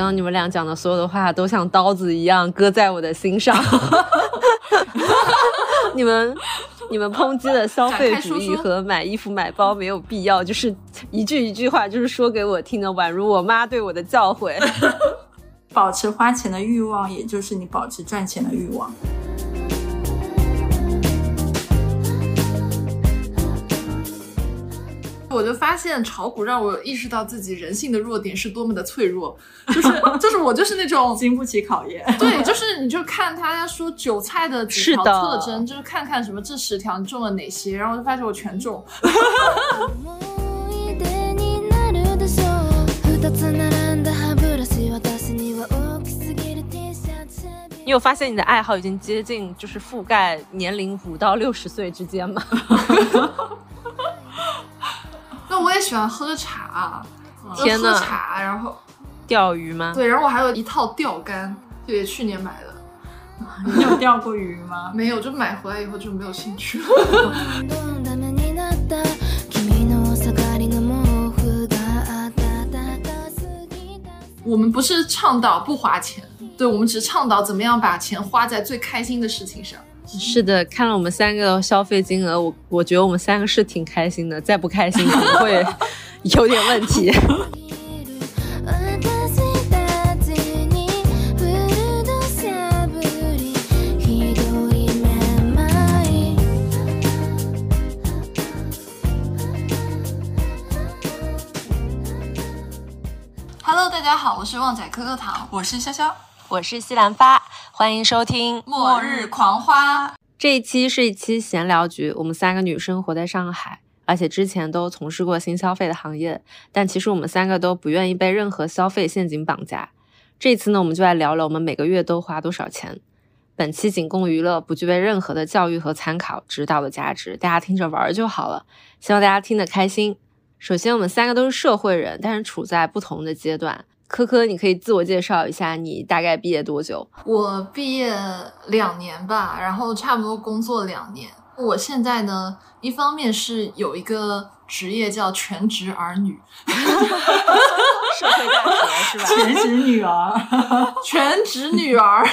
刚刚你们俩讲的所有的话都像刀子一样割在我的心上。你 们你们抨击的消费主义和买衣服买包没有必要，就是一句一句话，就是说给我听的，宛如我妈对我的教诲。保持花钱的欲望，也就是你保持赚钱的欲望。我就发现炒股让我意识到自己人性的弱点是多么的脆弱，就是就是我就是那种经不起考验。对，就是你就看他说韭菜的几条特征，就是看看什么这十条你中了哪些，然后我就发现我全中。你有发现你的爱好已经接近就是覆盖年龄五到六十岁之间吗？那我也喜欢喝茶，天呐，茶，然后钓鱼吗？对，然后我还有一套钓竿，就也去年买的。你有钓过鱼吗？没有，就买回来以后就没有兴趣了。我们不是倡导不花钱，对我们只倡导怎么样把钱花在最开心的事情上。是的，看了我们三个消费金额，我我觉得我们三个是挺开心的，再不开心可能会 有点问题。Hello，大家好，我是旺仔可可糖，我是潇潇，我是西兰花。欢迎收听《末日狂花》这一期是一期闲聊局。我们三个女生活在上海，而且之前都从事过新消费的行业，但其实我们三个都不愿意被任何消费陷阱绑架。这次呢，我们就来聊聊我们每个月都花多少钱。本期仅供娱乐，不具备任何的教育和参考指导的价值，大家听着玩就好了。希望大家听得开心。首先，我们三个都是社会人，但是处在不同的阶段。科科，你可以自我介绍一下，你大概毕业多久？我毕业两年吧，然后差不多工作两年。我现在呢，一方面是有一个职业叫全职儿女，社会大学是吧？全职女儿，全职女儿。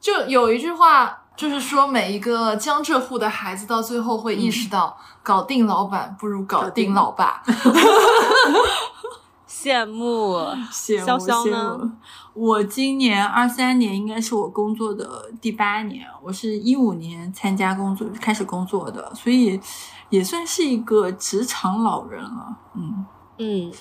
就有一句话，就是说每一个江浙沪的孩子到最后会意识到，搞定老板不如搞定老爸。羡慕，羡慕，潇呢？我今年二三年应该是我工作的第八年，我是一五年参加工作开始工作的，所以也算是一个职场老人了。嗯嗯。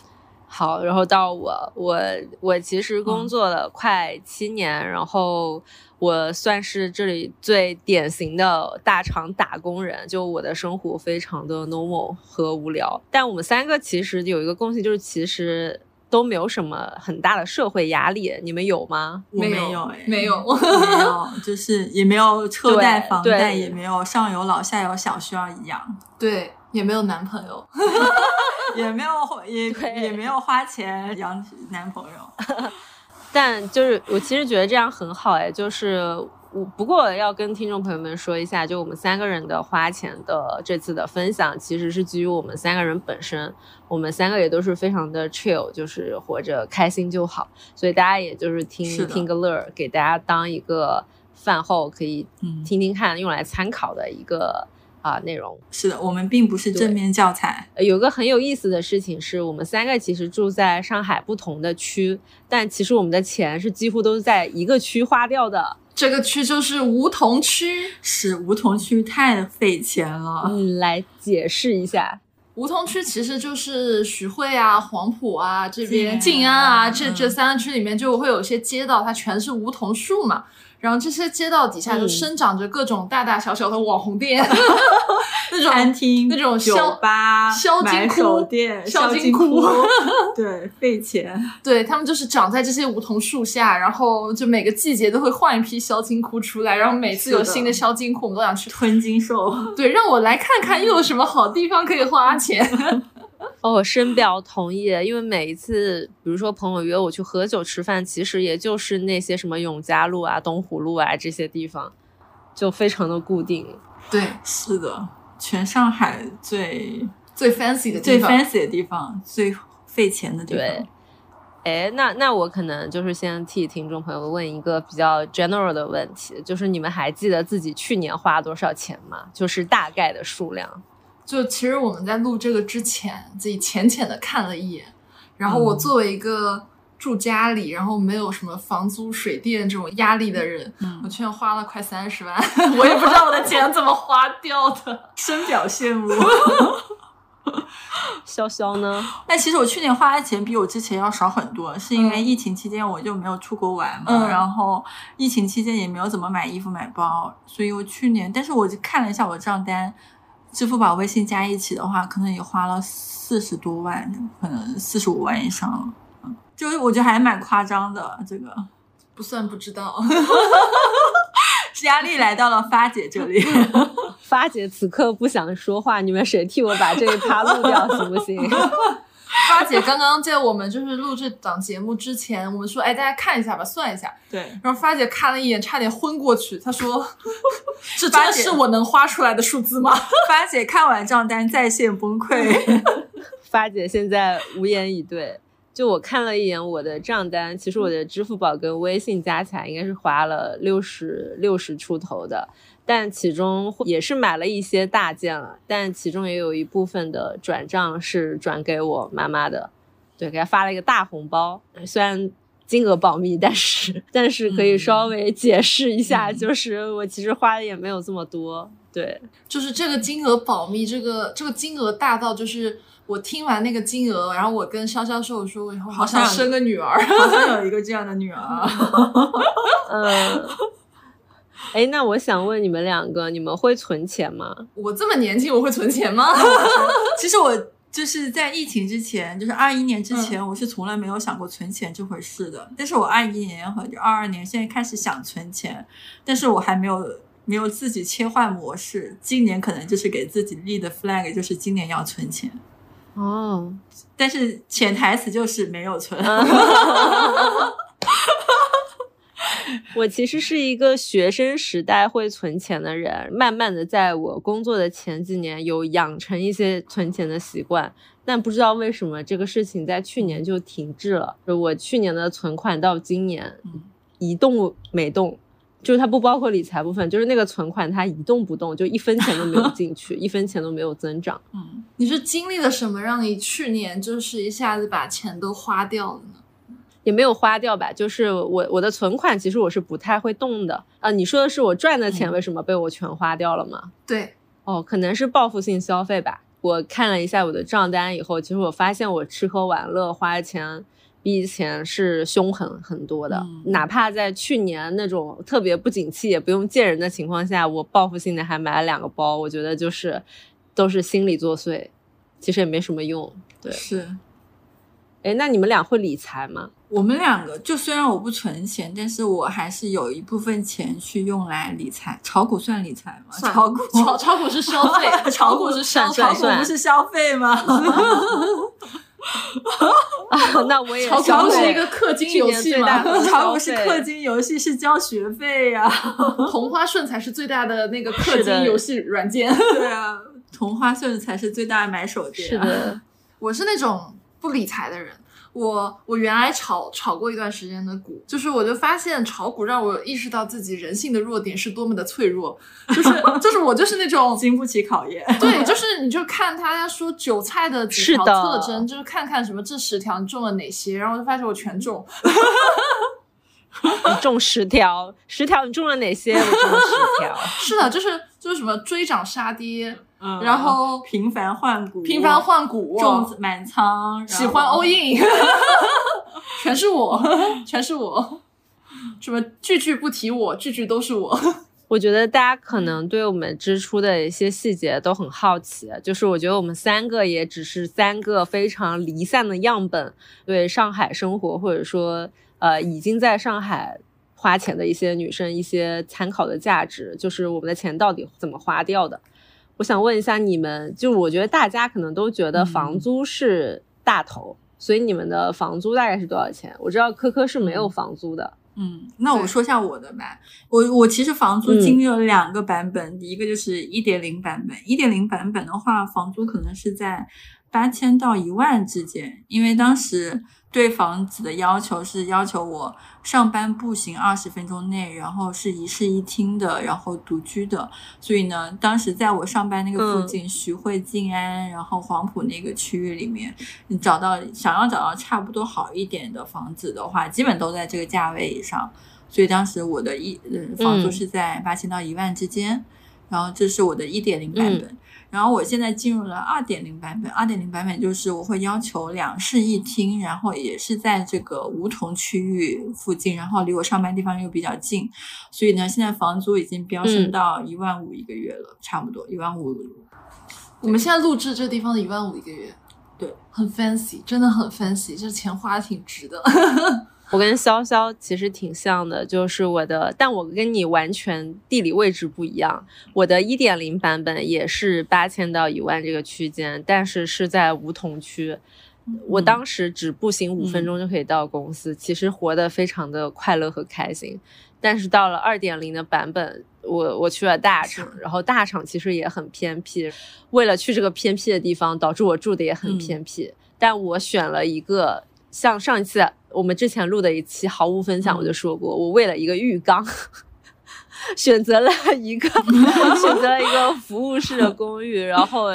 好，然后到我，我我其实工作了快七年，然后我算是这里最典型的大厂打工人，就我的生活非常的 normal 和无聊。但我们三个其实有一个共性，就是其实都没有什么很大的社会压力。你们有吗？我没有，哎，没有，没有，就是也没有车贷、房贷，也没有上有老下有小需要养。对。也没有男朋友，也没有也也没有花钱养男朋友，但就是我其实觉得这样很好哎，就是我不过要跟听众朋友们说一下，就我们三个人的花钱的这次的分享，其实是基于我们三个人本身，我们三个也都是非常的 chill，就是活着开心就好，所以大家也就是听听个乐儿，给大家当一个饭后可以听听看，用来参考的一个。啊，内容是的，我们并不是正面教材。有个很有意思的事情是，我们三个其实住在上海不同的区，但其实我们的钱是几乎都是在一个区花掉的。这个区就是梧桐区，是梧桐区太费钱了。嗯，来解释一下，梧桐区其实就是徐汇啊、黄埔啊这边、静安啊这这三个区里面就会有一些街道，它全是梧桐树嘛。然后这些街道底下就生长着各种大大小小的网红店，那种餐厅、那种酒吧、销金库店、销金库，对，费钱。对他们就是长在这些梧桐树下，然后就每个季节都会换一批销金库出来，然后每次有新的销金库，我们都想去吞金兽。对，让我来看看又有什么好地方可以花钱。哦，我深表同意，因为每一次，比如说朋友约我去喝酒吃饭，其实也就是那些什么永嘉路啊、东湖路啊这些地方，就非常的固定。对，是的，全上海最最 fancy 的最 fancy 的地方，最费钱的地方。对，哎，那那我可能就是先替听众朋友问一个比较 general 的问题，就是你们还记得自己去年花多少钱吗？就是大概的数量。就其实我们在录这个之前，自己浅浅的看了一眼，然后我作为一个住家里，然后没有什么房租、水电这种压力的人，我居然花了快三十万，我也不知道我的钱怎么花掉的，深表羡慕。潇潇呢？但其实我去年花的钱比我之前要少很多，是因为疫情期间我就没有出国玩嘛，然后疫情期间也没有怎么买衣服买包，所以我去年，但是我就看了一下我的账单，支付宝、微信加一起的话，可能也花了四十多万，可能四十五万以上了。嗯，就是我觉得还蛮夸张的，这个不算不知道。压力来到了发姐这里，发姐此刻不想说话，你们谁替我把这一趴录掉行不行？发姐刚刚在我们就是录这档节目之前，我们说，哎，大家看一下吧，算一下。对。然后发姐看了一眼，差点昏过去。她说：“这真的是我能花出来的数字吗？” 发姐看完账单在线崩溃。发姐现在无言以对。就我看了一眼我的账单，其实我的支付宝跟微信加起来应该是花了六十六十出头的，但其中也是买了一些大件了，但其中也有一部分的转账是转给我妈妈的，对，给她发了一个大红包，虽然金额保密，但是但是可以稍微解释一下，就是我其实花的也没有这么多，对，就是这个金额保密，这个这个金额大到就是。我听完那个金额，然后我跟潇潇说：“我说我以后好想生个女儿，好想有 一个这样的女儿。”嗯，哎，那我想问你们两个，你们会存钱吗？我这么年轻，我会存钱吗？其实我就是在疫情之前，就是二一年之前，我是从来没有想过存钱这回事的。但是我二一年和二二年现在开始想存钱，但是我还没有没有自己切换模式。今年可能就是给自己立的 flag，就是今年要存钱。哦，但是潜台词就是没有存。我其实是一个学生时代会存钱的人，慢慢的在我工作的前几年有养成一些存钱的习惯，但不知道为什么这个事情在去年就停滞了。我去年的存款到今年一动没动。就是它不包括理财部分，就是那个存款它一动不动，就一分钱都没有进 去，一分钱都没有增长。嗯，你是经历了什么让你去年就是一下子把钱都花掉了呢？也没有花掉吧，就是我我的存款其实我是不太会动的啊。你说的是我赚的钱为什么被我全花掉了吗？对，哦，可能是报复性消费吧。我看了一下我的账单以后，其实我发现我吃喝玩乐花钱。比以前是凶狠很多的，哪怕在去年那种特别不景气也不用见人的情况下，我报复性的还买了两个包，我觉得就是都是心理作祟，其实也没什么用。对，是。哎，那你们俩会理财吗？我们两个就虽然我不存钱，但是我还是有一部分钱去用来理财。炒股算理财吗？炒股炒炒股是消费，炒股是消炒股不是消费吗？啊，那我也炒股是一个氪金游戏吗？炒股是氪金游戏，是交学费呀。同花顺才是最大的那个氪金游戏软件。对啊，同花顺才是最大的买手店。是的，我是那种不理财的人。我我原来炒炒过一段时间的股，就是我就发现炒股让我意识到自己人性的弱点是多么的脆弱，就是 就是我就是那种 经不起考验。对，就是你就看他说韭菜的几条特征，就是看看什么这十条你中了哪些，然后我就发现我全中。你中十条，十条你中了哪些？我中了十条。是的，就是就是什么追涨杀跌。然后频繁换股，频繁换股，重满仓，喜欢 all in，全是我，全是我，什么句句不提我，句句都是我。我觉得大家可能对我们支出的一些细节都很好奇，就是我觉得我们三个也只是三个非常离散的样本，对上海生活或者说呃已经在上海花钱的一些女生一些参考的价值，就是我们的钱到底怎么花掉的。我想问一下你们，就我觉得大家可能都觉得房租是大头，所以你们的房租大概是多少钱？我知道科科是没有房租的。嗯，那我说一下我的吧。我我其实房租经历了两个版本，一个就是一点零版本。一点零版本的话，房租可能是在八千到一万之间，因为当时对房子的要求是要求我上班步行二十分钟内，然后是一室一厅的，然后独居的。所以呢，当时在我上班那个附近，徐汇、静安，然后黄埔那个区域里面，你找到想要找到差不多好一点的房子的话，基本都在这个价位以上。所以当时我的一嗯房租是在八千到一万之间，然后这是我的一点零版本。然后我现在进入了二点零版本，二点零版本就是我会要求两室一厅，然后也是在这个梧桐区域附近，然后离我上班地方又比较近，所以呢，现在房租已经飙升到一万五一个月了，差不多一万五。我们现在录制这地方的一万五一个月，对，很 fancy，真的很 fancy，这钱花的挺值的。我跟潇潇其实挺像的，就是我的，但我跟你完全地理位置不一样。我的一点零版本也是八千到一万这个区间，但是是在梧桐区。我当时只步行五分钟就可以到公司，其实活得非常的快乐和开心。但是到了二点零的版本，我我去了大厂，然后大厂其实也很偏僻。为了去这个偏僻的地方，导致我住的也很偏僻。但我选了一个。像上一次我们之前录的一期毫无分享，我就说过，我为了一个浴缸，选择了一个 选择了一个服务式的公寓，然后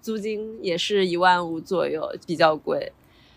租金也是一万五左右，比较贵。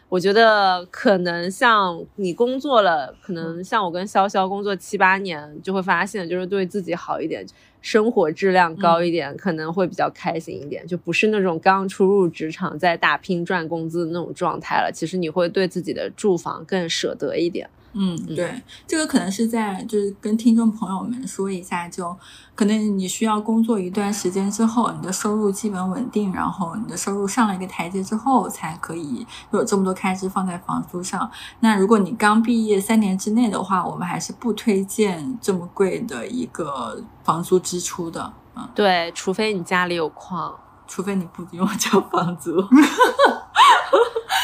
我觉得可能像你工作了，可能像我跟潇潇工作七八年，就会发现就是对自己好一点，生活质量高一点，可能会比较开心一点，就不是那种刚初入职场在打拼赚工资的那种状态了。其实你会对自己的住房更舍得一点。嗯，对，这个可能是在就是跟听众朋友们说一下，就可能你需要工作一段时间之后，你的收入基本稳定，然后你的收入上了一个台阶之后，才可以有这么多开支放在房租上。那如果你刚毕业三年之内的话，我们还是不推荐这么贵的一个房租支出的。嗯，对，除非你家里有矿，除非你不给我交房租。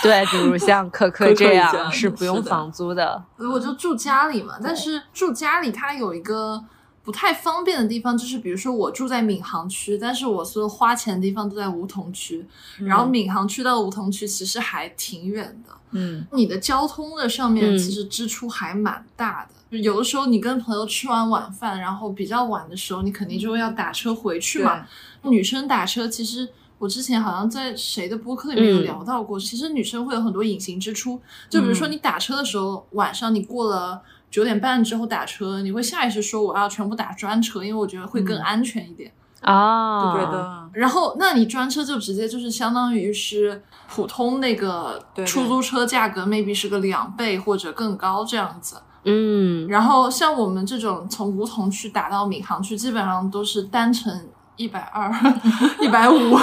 对，比如像 可可这样是不用房租的，我就住家里嘛。但是住家里它有一个不太方便的地方，就是比如说我住在闵行区，但是我所有花钱的地方都在梧桐区，然后闵行区到梧桐区其实还挺远的。嗯，你的交通的上面其实支出还蛮大的。有的时候你跟朋友吃完晚饭，然后比较晚的时候，你肯定就要打车回去嘛。女生打车其实。我之前好像在谁的播客里面有聊到过，其实女生会有很多隐形支出，就比如说你打车的时候，晚上你过了九点半之后打车，你会下意识说我要全部打专车，因为我觉得会更安全一点啊。对的。然后，那你专车就直接就是相当于是普通那个出租车价格，maybe 是个两倍或者更高这样子。嗯。然后像我们这种从梧桐区打到闵行区，基本上都是单程。一百二，一百五，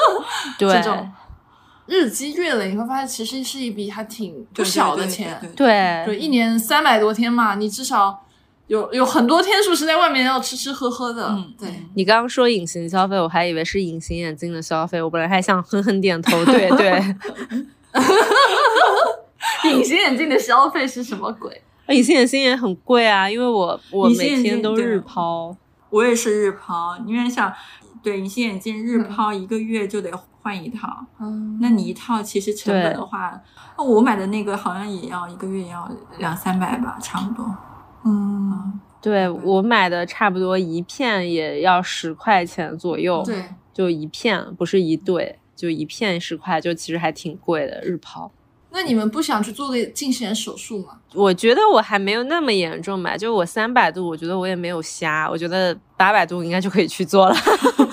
对这种日积月累，你会发现其实是一笔还挺不小的钱。对，就，一年三百多天嘛，你至少有有很多天数是在外面要吃吃喝喝的。嗯，对。你刚刚说隐形消费，我还以为是隐形眼镜的消费，我本来还想狠狠点头。对 对。隐形眼镜的消费是什么鬼？隐形眼镜也很贵啊，因为我我每天都日抛。我也是日抛，因为想对隐形眼镜日抛一个月就得换一套，嗯，那你一套其实成本的话，我买的那个好像也要一个月要两三百吧，差不多。嗯，对我买的差不多一片也要十块钱左右，对，就一片，不是一对，就一片十块，就其实还挺贵的日抛。那你们不想去做个近视眼手术吗？我觉得我还没有那么严重吧，就我三百度，我觉得我也没有瞎，我觉得八百度应该就可以去做了。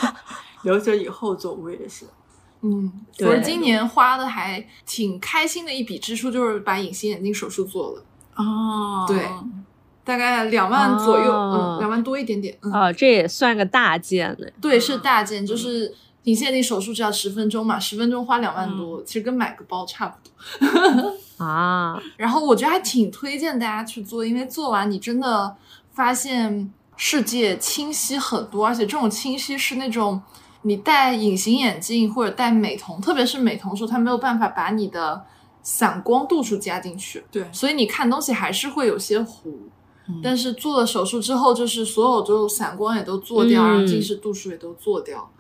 留着以后做，我也是。嗯，我今年花的还挺开心的一笔支出，就是把隐形眼镜手术做了。哦，对，大概两万左右，嗯，两万多一点点。哦，这也算个大件呢。对，是大件，就是。隐形眼镜手术只要十分钟嘛，十分钟花两万多，其实跟买个包差不多 啊。然后我觉得还挺推荐大家去做，因为做完你真的发现世界清晰很多，而且这种清晰是那种你戴隐形眼镜或者戴美瞳，特别是美瞳时候，它没有办法把你的散光度数加进去，对，所以你看东西还是会有些糊。但是做了手术之后，就是所有就散光也都做掉，然后近视度数也都做掉。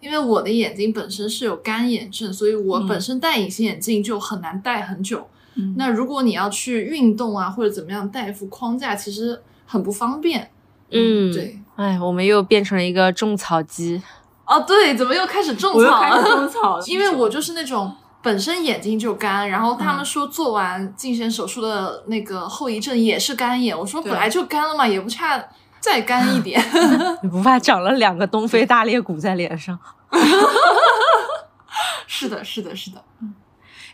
因为我的眼睛本身是有干眼症，所以我本身戴隐形眼镜就很难戴很久。嗯那如果你要去运动啊或者怎么样戴一副框架，其实很不方便。嗯，对。哎，我们又变成了一个种草机。哦，对，怎么又开始种 草了？种草了，因为我就是那种本身眼睛就干，然后嗯他们说做完近视眼手术的那个后遗症也是干眼，我说本来就干了嘛，也不差再干一点。你不怕长了两个东非大裂谷在脸上？是的，是的，是的。嗯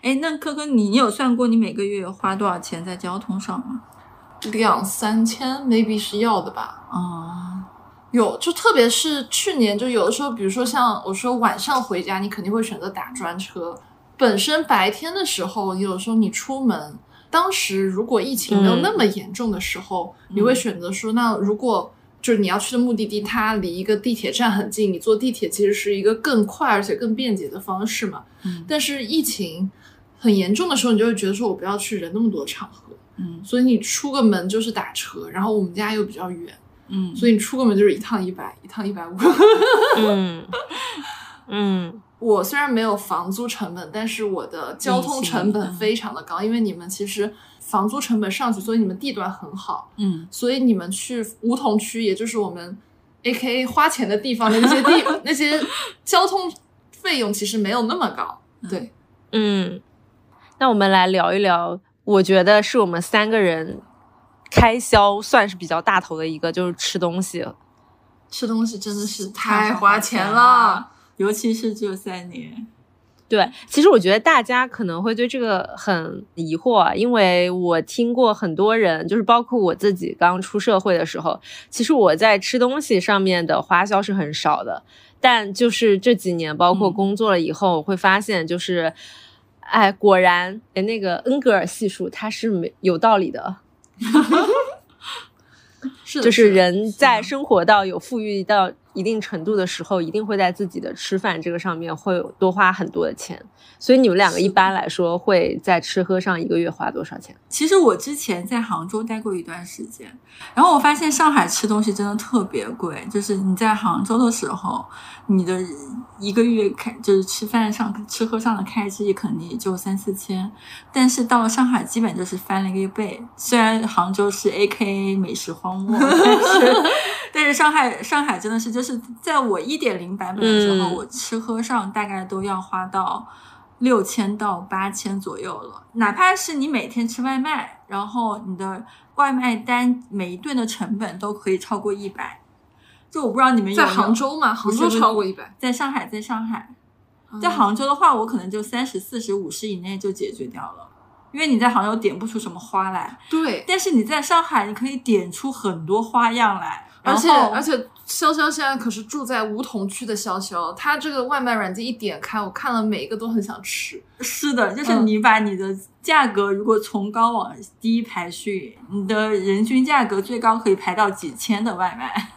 哎，那科科，你你有算过你每个月花多少钱在交通上吗？两三千 maybe 是要的吧？啊，有，就特别是去年，就有的时候，比如说像我说晚上回家，你肯定会选择打专车。本身白天的时候，有的时候你出门，当时如果疫情没有那么严重的时候，你会选择说，那如果就是你要去的目的地，它离一个地铁站很近，你坐地铁其实是一个更快而且更便捷的方式嘛。嗯但是疫情很严重的时候，你就会觉得说我不要去人那么多的场合，嗯所以你出个门就是打车，然后我们家又比较远。嗯，所以你出个门就是一趟一百，一趟一百五。嗯嗯我虽然没有房租成本，但是我的交通成本非常的高，因为你们其实房租成本上去，所以你们地段很好，嗯所以你们去梧桐区，也就是我们 A K A 花钱的地方的那些地 那些交通费用其实没有那么高。对，嗯，那我们来聊一聊，我觉得是我们三个人开销算是比较大头的一个，就是吃东西。吃东西真的是太太花钱了了。，尤其是这三年。对，其实我觉得大家可能会对这个很疑惑啊，因为我听过很多人，就是包括我自己刚出社会的时候，其实我在吃东西上面的花销是很少的，但就是这几年，包括嗯。工作了以后，我会发现就是，哎，果然，哎，那个恩格尔系数它是没有道理的，是的就是人在生活到有富裕到一定程度的时候，一定会在自己的吃饭这个上面会多花很多的钱。所以你们两个一般来说会在吃喝上一个月花多少钱？其实我之前在杭州待过一段时间，然后我发现上海吃东西真的特别贵。就是你在杭州的时候，你的一个月开就是吃饭上吃喝上的开支也可能也就三四千，但是到了上海基本就是翻了一个倍。虽然杭州是 A K A 美食荒漠，但是 但是上海上海真的是就是在我一点零版本的时候，嗯。我吃喝上大概都要花到。六千到八千左右了，哪怕是你每天吃外卖，然后你的外卖单每一顿的成本都可以超过一百。就我不知道你们有在没有杭州嘛，杭州超过一百，在上海，在上海，嗯。在杭州的话，我可能就三十四十五十以内就解决掉了，因为你在杭州点不出什么花来，对，但是你在上海，你可以点出很多花样来，而且而且潇潇现在可是住在梧桐区的潇潇，他这个外卖软件一点开，我看了每一个都很想吃。是的，就是嗯你把你的价格如果从高往低排序，你的人均价格最高可以排到几千的外卖。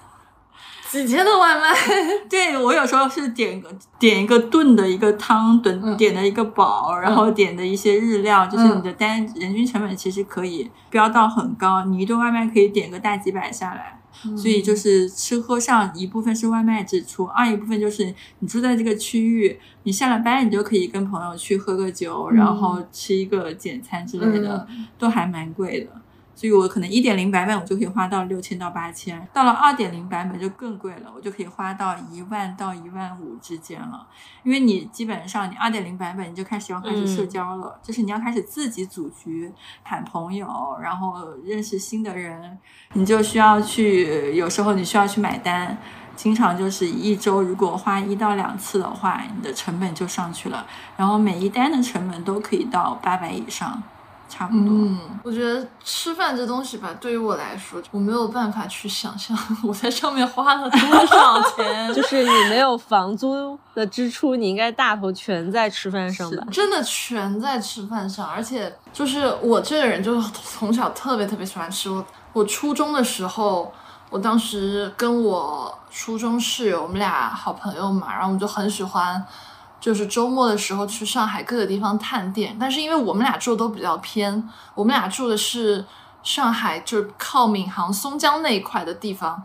几千的外卖，对我有时候是点个点一个炖的一个汤，炖嗯点的一个煲，然后点的一些日料，就是嗯你的单人均成本其实可以飙到很高，你一顿外卖可以点个大几百下来。所以就是吃喝上一部分是外卖支出，二一部分就是你住在这个区域，你下了班你就可以跟朋友去喝个酒，嗯。然后吃一个简餐之类的，都还蛮贵的。所以我可能一点零版本我就可以花到六千到八千，到了二点零版本就更贵了，我就可以花到一万到一万五之间了。因为你基本上你二点零版本你就开始要开始社交了，就是你要开始自己组局、喊朋友，然后认识新的人，你就需要去，有时候你需要去买单。经常就是一周，如果花一到两次的话，你的成本就上去了。然后每一单的成本都可以到八百以上，差不多。嗯，我觉得吃饭这东西吧，对于我来说，我没有办法去想象我在上面花了多少钱，就是你没有房租的支出，你应该大头全在吃饭上吧？真的全在吃饭上，而且就是我这个人就是从小特别特别喜欢吃。我我初中的时候，我当时跟我初中室友，我们俩好朋友嘛，然后我们就很喜欢，就是周末的时候去上海各个地方探店。但是因为我们俩住的都比较偏，我们俩住的是上海就是靠闵行、松江那一块的地方。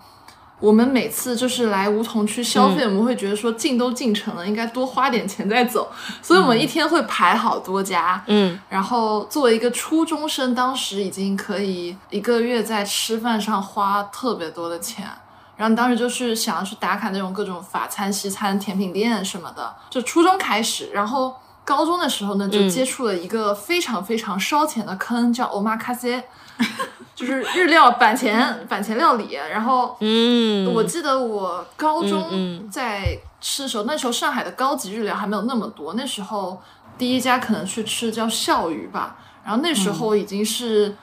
我们每次就是来梧桐区消费，我们会觉得说进都进城了，应该多花点钱再走，所以我们一天会排好多家。嗯，然后作为一个初中生，当时已经可以一个月在吃饭上花特别多的钱。然后当时就是想要去打卡那种各种法餐、西餐、甜品店什么的，就初中开始，然后高中的时候呢，就接触了一个非常非常烧钱的坑，叫 omakase，就是日料板前板前料理。然后，嗯，我记得我高嗯中嗯在吃的时候，那时候上海的高级日料还没有那么多，那时候第一家可能去吃叫笑鱼吧，然后那时候已经是。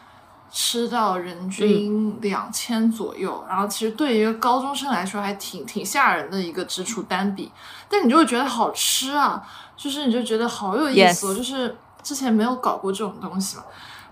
吃到人均两千左右，然后其实对于一个高中生来说还挺挺吓人的一个支出单笔，但你就会觉得好吃啊，就是你就觉得好有意思、就是之前没有搞过这种东西嘛。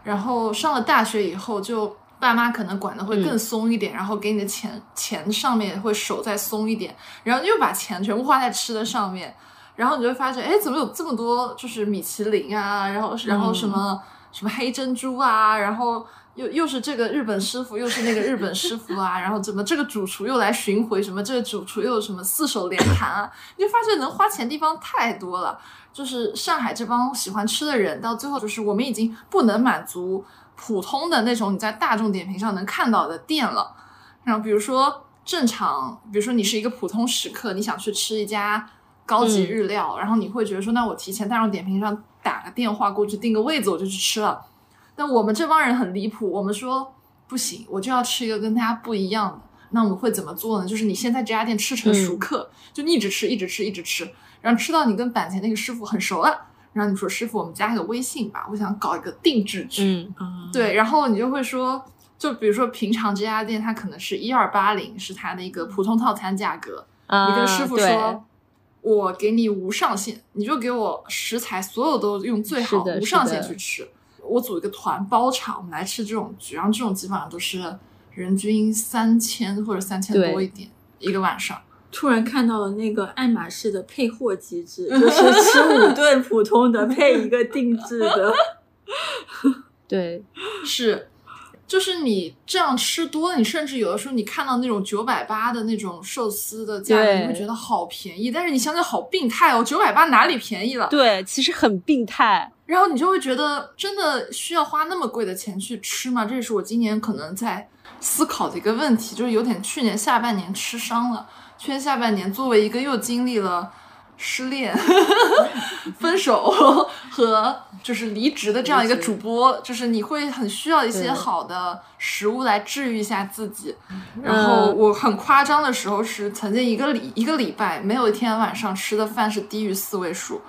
然后上了大学以后，就爸妈可能管的会更松一点，然后给你的钱钱上面会手再松一点，然后又把钱全部花在吃的上面，然后你就会发现，哎，怎么有这么多就是米其林啊，然后然后什么、什么黑珍珠啊，然后。又又是这个日本师傅，又是那个日本师傅啊，然后怎么这个主厨又来巡回，什么这个主厨又有什么四手联弹啊，你就发现能花钱地方太多了。就是上海这帮喜欢吃的人，到最后就是我们已经不能满足普通的那种你在大众点评上能看到的店了。然后比如说正常，比如说你是一个普通食客，你想去吃一家高级日料，然后你会觉得说，那我提前大众点评上打个电话过去订个位子，我就去吃了。但我们这帮人很离谱，我们说不行，我就要吃一个跟大家不一样的。那我们会怎么做呢？就是你先在这家店吃成熟客，就你一直吃，一直吃，一直吃，然后吃到你跟板前那个师傅很熟了，然后你说师傅，我们加个微信吧，我想搞一个定制局。嗯对，然后你就会说，就比如说平常这家店它可能是一二八零是它的一个普通套餐价格，啊你跟师傅说。我给你无上限，你就给我食材，所有都用最好，的无上限去吃。我组一个团包场，我们来吃这种局，然后这种基本上都是人均三千或者三千对多一点一个晚上。突然看到了那个爱马仕的配货机制，就是吃五顿普通的配一个定制的。对，是，就是你这样吃多了，你甚至有的时候你看到那种九百八的那种寿司的价格，你会觉得好便宜，但是你想想好病态哦，九百八哪里便宜了？对，其实很病态。然后你就会觉得，真的需要花那么贵的钱去吃吗？这也是我今年可能在思考的一个问题，就是有点去年下半年吃伤了。去年下半年，作为一个又经历了失恋、分手和就是离职的这样一个主播，就是你会很需要一些好的食物来治愈一下自己。然后我很夸张的时候是曾经一个礼一个礼拜没有一天晚上吃的饭是低于四位数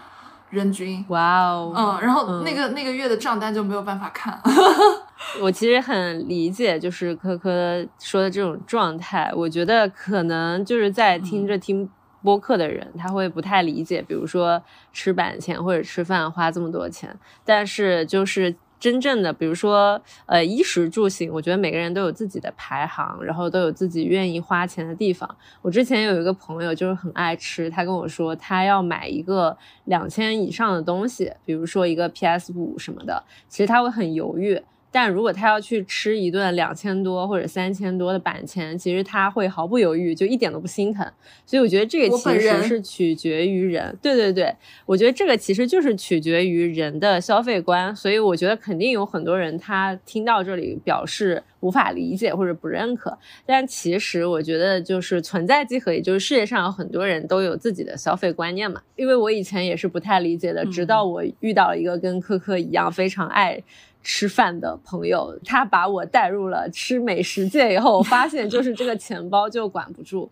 人均。哇哦，嗯，然后嗯那个、那个月的账单就没有办法看。我其实很理解，就是科科说的这种状态。我觉得可能就是在听着听播客的人，他会不太理解，比如说吃板钱或者吃饭花这么多钱，但是就是。真正的，比如说，呃，衣食住行，我觉得每个人都有自己的排行，然后都有自己愿意花钱的地方。我之前有一个朋友就是很爱吃，他跟我说他要买一个两千以上的东西，比如说一个 PS 五什么的，其实他会很犹豫。但如果他要去吃一顿两千多或者三千多的板前，其实他会毫不犹豫，就一点都不心疼。所以我觉得这个其实是取决于人。对对对，我觉得这个其实就是取决于人的消费观。所以我觉得肯定有很多人他听到这里表示无法理解或者不认可。但其实我觉得就是存在即合，也就是世界上有很多人都有自己的消费观念嘛。因为我以前也是不太理解的，直到我遇到了一个跟科科一样非常爱。吃饭的朋友，他把我带入了吃美食界以后，我发现就 是这个钱包就管不住。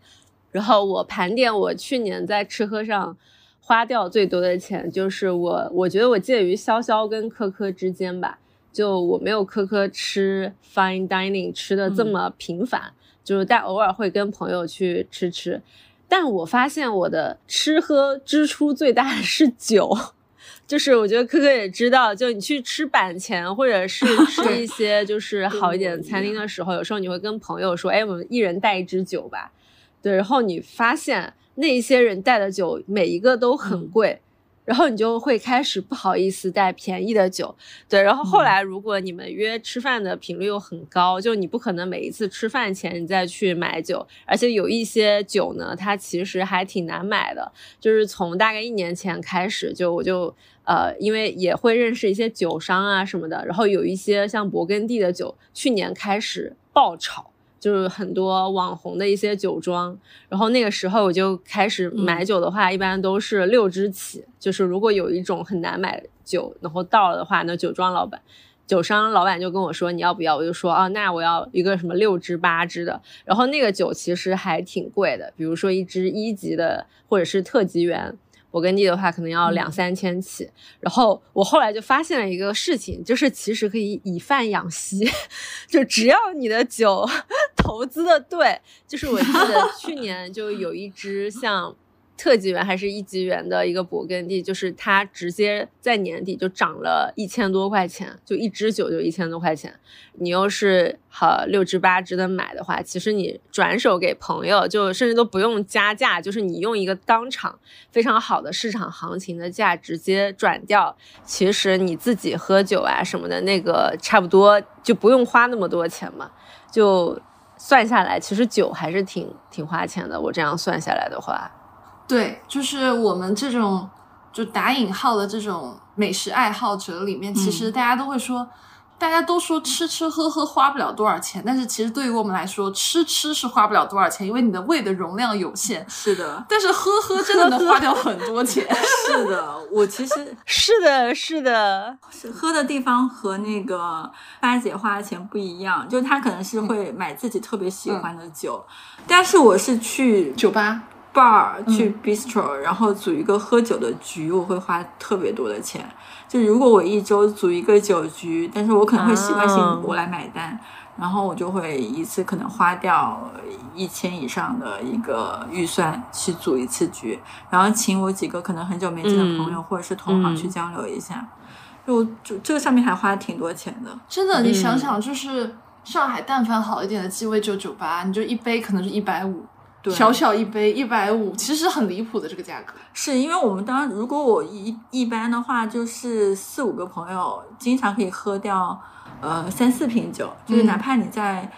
然后我盘点我去年在吃喝上花掉最多的钱，就是我我觉得我介于潇潇跟科科之间吧，就我没有科科吃 fine dining 吃的这么频繁，就是但偶尔会跟朋友去吃吃。但我发现我的吃喝支出最大的是酒。就是我觉得科科也知道，就你去吃板前或者是 吃一些就是好一点的餐厅的时候，有时候你会跟朋友说，哎，我们一人带一支酒吧。对，然后你发现那一些人带的酒每一个都很贵，然后你就会开始不好意思带便宜的酒，对。然后后来如果你们约吃饭的频率又很高，就你不可能每一次吃饭前你再去买酒，而且有一些酒呢，它其实还挺难买的。就是从大概一年前开始，就我就呃，因为也会认识一些酒商啊什么的，然后有一些像勃艮第的酒，去年开始爆炒。就是很多网红的一些酒庄，然后那个时候我就开始买酒的话，一般都是六支起。就是如果有一种很难买酒，然后到了的话，那酒庄老板、酒商老板就跟我说你要不要，我就说啊，那我要一个什么六支八支的。然后那个酒其实还挺贵的，比如说一支一级的或者是特级园。勃艮第的话可能要两三千起，然后我后来就发现了一个事情，就是其实可以以贩养吸，就只要你的酒 投资的对，就是我记得去年就有一支像。特级园还是一级园的一个勃艮第，就是它直接在年底就涨了一千多块钱，就一支酒就一千多块钱。你又是好六支八支的买的话，其实你转手给朋友，就甚至都不用加价，就是你用一个当场非常好的市场行情的价直接转掉，其实你自己喝酒啊什么的，那个差不多就不用花那么多钱嘛。就算下来，其实酒还是挺挺花钱的。我这样算下来的话。对，就是我们这种就打引号的这种美食爱好者里面，其实大家都会说，大家都说吃吃喝喝花不了多少钱，但是其实对于我们来说，吃吃是花不了多少钱，因为你的胃的容量有限。是的，但是喝喝真的能花掉很多钱。是的，我其实 是的，是的，是喝的地方和那个八姐花的钱不一样，就她可能是会买自己特别喜欢的酒，但是我是去酒吧。Bar 去 bistro，然后组一个喝酒的局，我会花特别多的钱。就如果我一周组一个酒局，但是我可能会习惯性我来买单，然后我就会一次可能花掉一千以上的一个预算去组一次局，然后请我几个可能很久没见的朋友或者是同行去交流一下。就就这个上面还花挺多钱的，真的。你想想，就是上海但凡好一点的鸡尾酒酒吧，你就一杯可能是一百五。小小一杯一百五，其实很离谱的这个价格。是因为我们当如果我一一般的话，就是四五个朋友，经常可以喝掉呃三四瓶酒，就是哪怕你在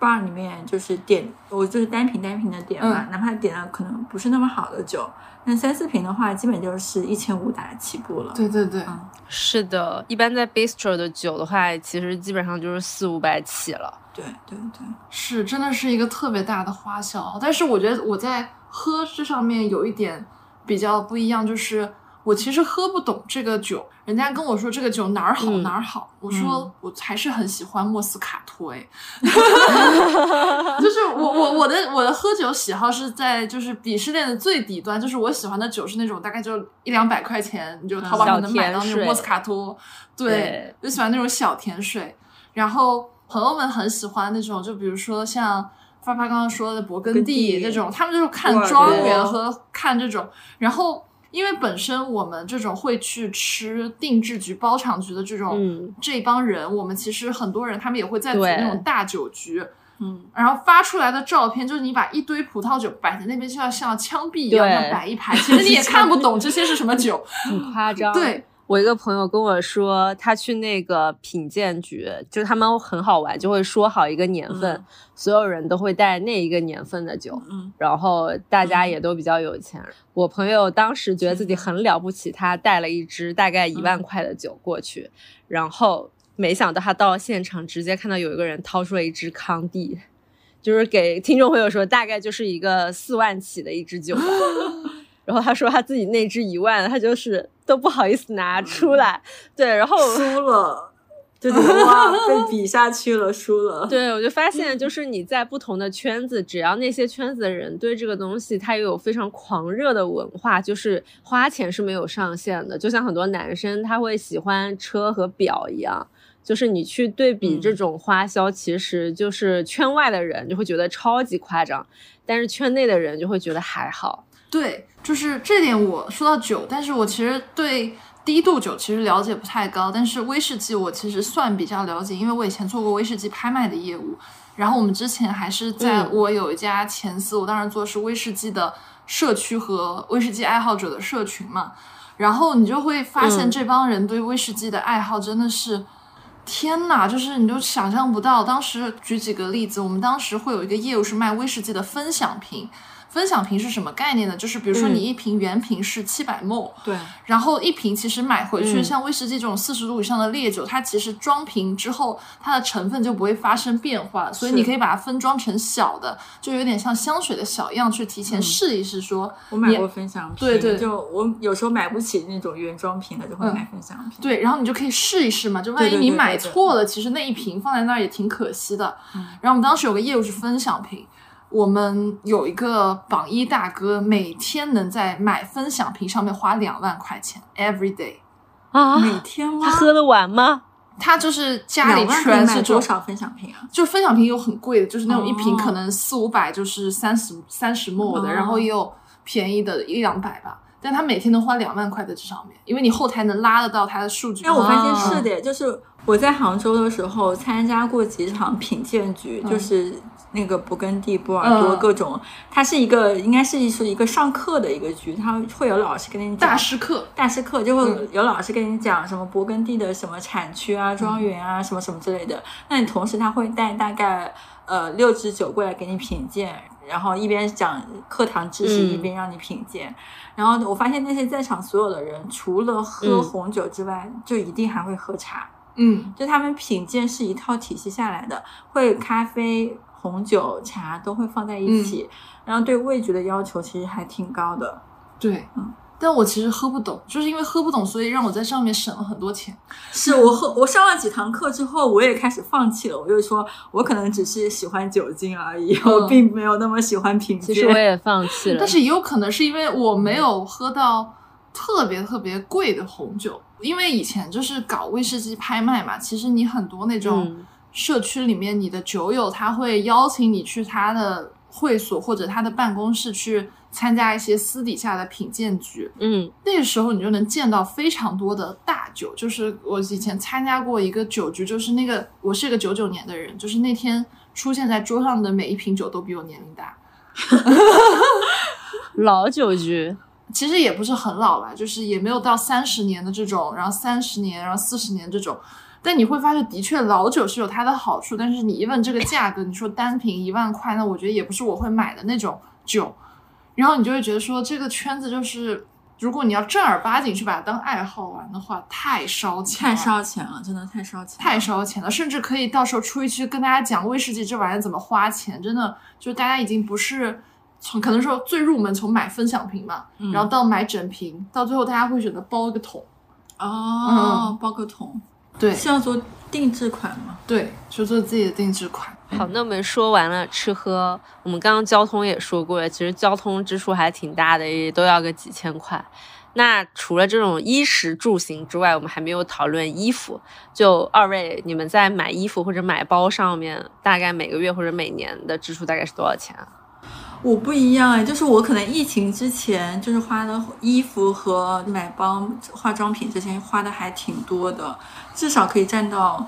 bar 里面就是点，我就是单瓶单瓶的点嘛，哪怕点了可能不是那么好的酒，那三四瓶的话，基本就是一千五打起步了。对对对，是的，一般在 bistro 的酒的话，其实基本上就是四五百起了。对对对，是真的是一个特别大的花销，但是我觉得我在喝这上面有一点比较不一样，就是我其实喝不懂这个酒，人家跟我说这个酒哪儿好哪儿好，我说我还是很喜欢莫斯卡托，哎，就是我我我的我的喝酒喜好是在就是鄙视链的最底端，就是我喜欢的酒是那种大概就一两百块钱你就淘宝上能买到那种莫斯卡托，对，就喜欢那种小甜水，然后。朋友们很喜欢那种，就比如说像发发刚刚说的勃艮第那种，他们就是看庄园和看这种。然后，因为本身我们这种会去吃定制局、包场局的这种这帮人，我们其实很多人他们也会在组那种大酒局，嗯，然后发出来的照片就是你把一堆葡萄酒摆在那边，就像像枪毙一样摆一排，其实你也看不懂这些是什么酒，很夸张，对。我一个朋友跟我说，他去那个品鉴局，就是他们很好玩，就会说好一个年份，所有人都会带那一个年份的酒，嗯，然后大家也都比较有钱。我朋友当时觉得自己很了不起，他带了一支大概一万块的酒过去，然后没想到他到了现场直接看到有一个人掏出了一支康帝，就是给听众朋友说，大概就是一个四万起的一支酒。然后他说他自己那支一万，他就是都不好意思拿出来。对，然后输了，就哇，被比下去了，输了。对，我就发现，就是你在不同的圈子，只要那些圈子的人对这个东西，他有非常狂热的文化，就是花钱是没有上限的。就像很多男生他会喜欢车和表一样，就是你去对比这种花销，其实就是圈外的人就会觉得超级夸张，但是圈内的人就会觉得还好。对，就是这点。我说到酒，但是我其实对低度酒其实了解不太高，但是威士忌我其实算比较了解，因为我以前做过威士忌拍卖的业务。然后我们之前还是在我有一家前司，我当时做的是威士忌的社区和威士忌爱好者的社群嘛。然后你就会发现嗯这帮人对威士忌的爱好真的是。天呐，就是你都想象不到。当时举几个例子，我们当时会有一个业务是卖威士忌的分享瓶。分享瓶是什么概念呢？就是比如说嗯你一瓶原瓶是七百 ml，、对，然后一瓶其实买回去，嗯像威士忌这种四十度以上的烈酒，它其实装瓶之后，它的成分就不会发生变化，所以你可以把它分装成小的，就有点像香水的小样，去提前试一试说。你我买过分享瓶，对对就我有时候买不起那种原装瓶的，就会嗯买分享瓶。对，然后你就可以试一试嘛，就万一你买对对对错了，其实那一瓶放在那儿也挺可惜的。嗯然后我们当时有个业务是分享瓶，我们有一个榜一大哥，每天能在买分享瓶上面花两万块钱，every day。啊，每天吗他？喝得完吗？他就是家里全是，多少分享瓶啊？就分享瓶有很贵的，就是那种一瓶哦可能四五百，就是三十三十 ml 的，哦然后也有便宜的一两百吧。但他每天能花两万块在这上面，因为你后台能拉得到他的数据。因为我发现哦是的，就是我在杭州的时候参加过几场品鉴局，嗯就是那个勃艮第、波尔多嗯。各种，它是一个应该是是一个上课的一个局，它会有老师跟你讲大师课，大师课就会嗯。有老师跟你讲什么勃艮第的什么产区啊、庄园啊、什么什么之类的。那你同时他会带大概呃六支酒过来给你品鉴，然后一边讲课堂知识，嗯。一边让你品鉴。然后我发现那些在场所有的人，除了喝嗯。红酒之外，就一定还会喝茶。嗯，就他们品鉴是一套体系下来的，会咖啡、红酒、茶都会放在一起，然后对味觉的要求其实还挺高的。对，嗯。但我其实喝不懂，就是因为喝不懂，所以让我在上面省了很多钱。是我喝我上了几堂课之后，我也开始放弃了。我就说，我可能只是喜欢酒精而已，嗯我并没有那么喜欢品鉴。其实我也放弃了。但是也有可能是因为我没有喝到特别特别贵的红酒，因为以前就是搞威士忌拍卖嘛，其实你很多那种嗯社区里面，你的酒友他会邀请你去他的会所或者他的办公室去参加一些私底下的品鉴局，嗯那个时候你就能见到非常多的大酒，就是我以前参加过一个酒局，就是那个我是一个九九年的人，就是那天出现在桌上的每一瓶酒都比我年龄大。老酒局，其实也不是很老了，就是也没有到三十年的这种，然后三十年，然后四十年这种。但你会发现，的确老酒是有它的好处，但是你一问这个价格，你说单瓶一万块，那我觉得也不是我会买的那种酒。然后你就会觉得说，这个圈子就是，如果你要正儿八经去把它当爱好玩的话，太烧钱太，烧钱了，真的太烧钱，太烧钱了，甚至可以到时候出一期跟大家讲威士忌这玩意儿怎么花钱，真的就大家已经不是从可能说最入门从买分享瓶嘛，嗯。然后到买整瓶，到最后大家会选择包一个桶，哦，包个桶对是要做定制款吗？对，就做自己的定制款。好，那我们说完了吃喝，我们刚刚交通也说过了，其实交通支出还挺大的，也都要个几千块。那除了这种衣食住行之外，我们还没有讨论衣服。就二位，你们在买衣服或者买包上面，大概每个月或者每年的支出大概是多少钱啊？我不一样哎，就是我可能疫情之前就是花的衣服和买包、化妆品这些花的还挺多的，至少可以占到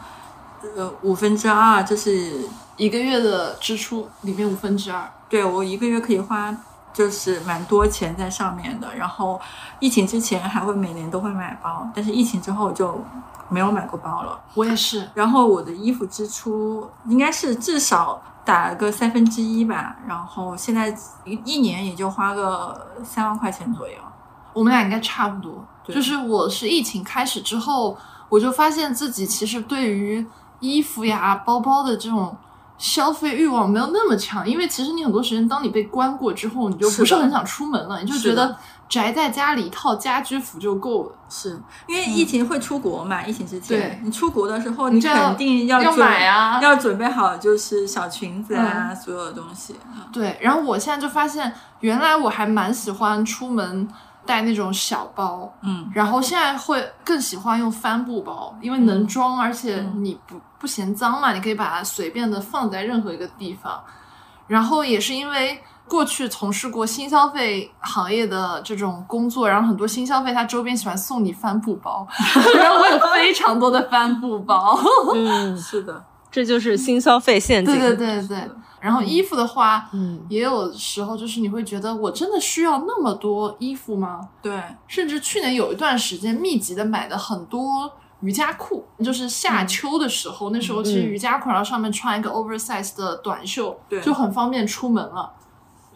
呃五分之二，就是一个月的支出里面五分之二，对我一个月可以花就是蛮多钱在上面的。然后疫情之前还会每年都会买包，但是疫情之后就没有买过包了。我也是。然后我的衣服支出应该是至少打个三分之一吧，然后现在一一年也就花个三万块钱左右。我们俩应该差不多，对就是我是疫情开始之后，我就发现自己其实对于衣服呀、包包的这种消费欲望没有那么强，因为其实你很多时间，当你被关过之后，你就不是很想出门了，你就觉得宅在家里一套家居服就够了。是因为疫情会出国嘛？疫情之前对，你出国的时候，你肯定要要买啊要准备好就是小裙子啊，所有的东西。嗯对，然后我现在就发现，原来我还蛮喜欢出门带那种小包，嗯，然后现在会更喜欢用帆布包，因为能嗯装，而且嗯你不不嫌脏嘛，你可以把它随便的放在任何一个地方。然后也是因为过去从事过新消费行业的这种工作，然后很多新消费它周边喜欢送你帆布包，然后我有非常多的帆布包。嗯，是的，这就是新消费陷阱。对对对对。然后衣服的话，嗯也有时候就是你会觉得我真的需要那么多衣服吗？对，甚至去年有一段时间密集的买的很多瑜伽裤，就是夏秋的时候，那时候其实嗯瑜伽裤，然后上面穿一个 oversize 的短袖，对就很方便出门了。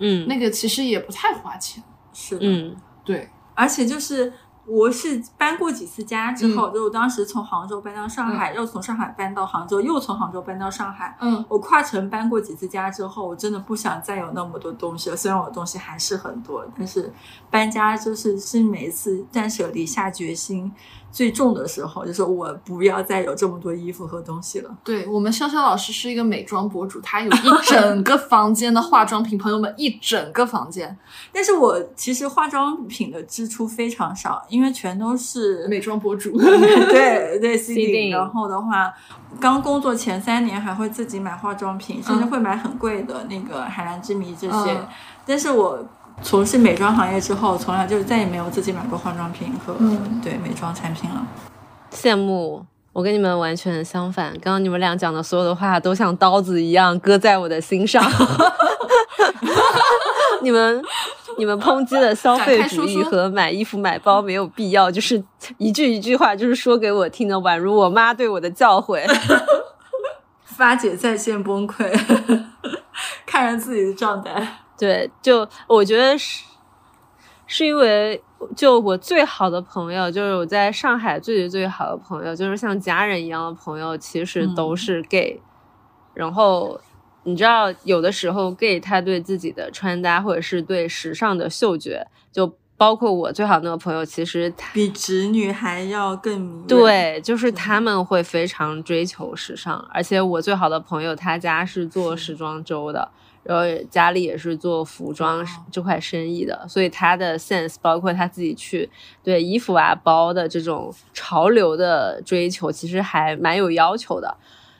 嗯。那个其实也不太花钱，是的，嗯。对，而且就是我是搬过几次家之后，嗯。就我当时从杭州搬到上海，又从上海搬到杭州，又从杭州搬到上海。嗯，我跨城搬过几次家之后，我真的不想再有那么多东西了。虽然我的东西还是很多，但是搬家就是是每一次断舍离下决心最重的时候，就是我不要再有这么多衣服和东西了。对我们潇潇老师是一个美妆博主，她有一整个房间的化妆品，朋友们一整个房间但是我其实化妆品的支出非常少，因为全都是 美妆博主。对对然后的话，刚工作前三年还会自己买化妆品，甚至会买很贵的那个海蓝之谜这些。嗯但是我从事美妆行业之后，从来就再也没有自己买过化妆品和、嗯对美妆产品了。羡慕。我跟你们完全相反，刚刚你们俩讲的所有的话都像刀子一样割在我的心上。你们你们抨击的消费主义和买衣服买包没有必要，就是一句一句话，就是说给我听的，宛如我妈对我的教诲。发姐在线崩溃，看着自己的账单。对，就我觉得是是因为，就我最好的朋友，就是我在上海最最最好的朋友，就是像家人一样的朋友，其实都是 gay、然后你知道，有的时候 gay 他对自己的穿搭或者是对时尚的嗅觉，就包括我最好的那个朋友，其实他比直女还要更迷。对，就是他们会非常追求时尚，而且我最好的朋友他家是做时装周的，然后家里也是做服装哦这块生意的，所以他的 sense 包括他自己去对衣服啊、包的这种潮流的追求，其实还蛮有要求的。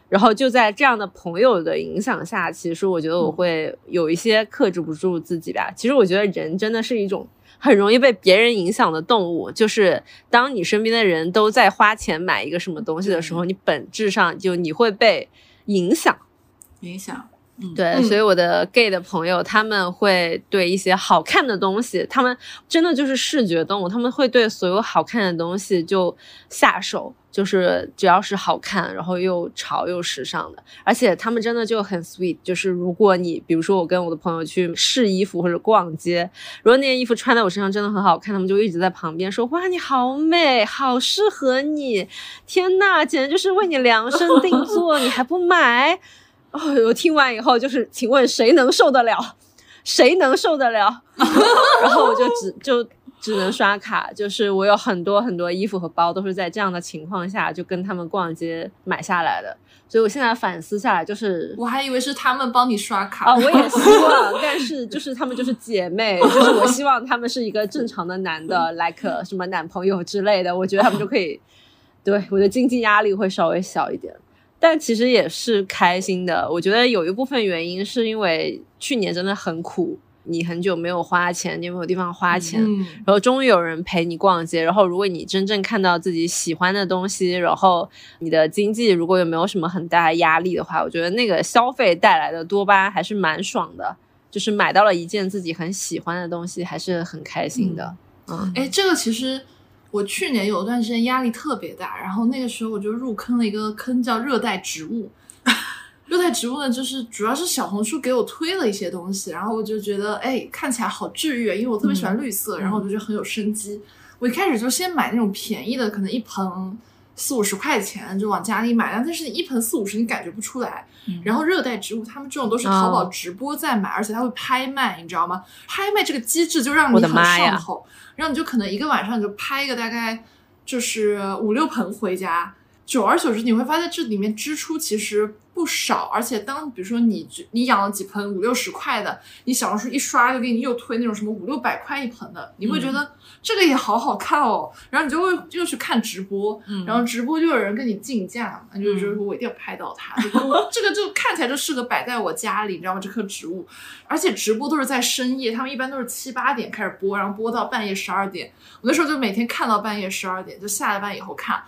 然后就在这样的朋友的影响下，其实我觉得我会有一些克制不住自己吧。其实我觉得人真的是一种很容易被别人影响的动物，就是当你身边的人都在花钱买一个什么东西的时候，你本质上就你会被影响。影响。对，嗯所以我的 gay 的朋友他们会对一些好看的东西，他们真的就是视觉动物，他们会对所有好看的东西就下手，就是只要是好看，然后又潮又时尚的，而且他们真的就很 sweet，就是如果你比如说我跟我的朋友去试衣服或者逛街，如果那件衣服穿在我身上真的很好看，他们就一直在旁边说哇你好美，好适合你，天呐，简直就是为你量身定做，你还不买？哦，我听完以后就是，请问谁能受得了？谁能受得了？然后我就只就只能刷卡，就是我有很多很多衣服和包都是在这样的情况下就跟他们逛街买下来的，所以我现在反思下来就是。我还以为是他们帮你刷卡啊、我也希望，但是就是他们就是姐妹，就是我希望他们是一个正常的男的，like 什么男朋友之类的，我觉得他们就可以，对我的经济压力会稍微小一点。但其实也是开心的。我觉得有一部分原因是因为去年真的很苦，你很久没有花钱，你也没有地方花钱，嗯，然后终于有人陪你逛街。然后如果你真正看到自己喜欢的东西，然后你的经济如果有没有什么很大的压力的话，我觉得那个消费带来的多巴胺还是蛮爽的。就是买到了一件自己很喜欢的东西，还是很开心的。嗯哎，这个其实我去年有一段时间压力特别大，然后那个时候我就入坑了一个坑叫热带植物。热带植物呢，就是主要是小红书给我推了一些东西，然后我就觉得哎，看起来好治愈，因为我特别喜欢绿色，然后我就觉得很有生机。我一开始就先买那种便宜的，可能一盆四五十块钱就往家里买，但是一盆四五十你感觉不出来。然后热带植物，他们这种都是淘宝哦直播在买，而且它会拍卖，你知道吗？拍卖这个机制就让你很上头，然后你就可能一个晚上你就拍个大概就是五六盆回家，久而久之你会发现这里面支出其实不少，而且当比如说你你养了几盆五六十块的，你小红书一刷就给你又推那种什么五六百块一盆的，你会觉得这个也好好看哦，然后你就会又去看直播，嗯然后直播就有人跟你竞价嘛，就觉得说我一定要拍到它，就我这个就看起来就适合摆在我家里，你知道吗？这棵植物，而且直播都是在深夜，他们一般都是七八点开始播，然后播到半夜十二点。我那时候就每天看到半夜十二点，就下了班以后看，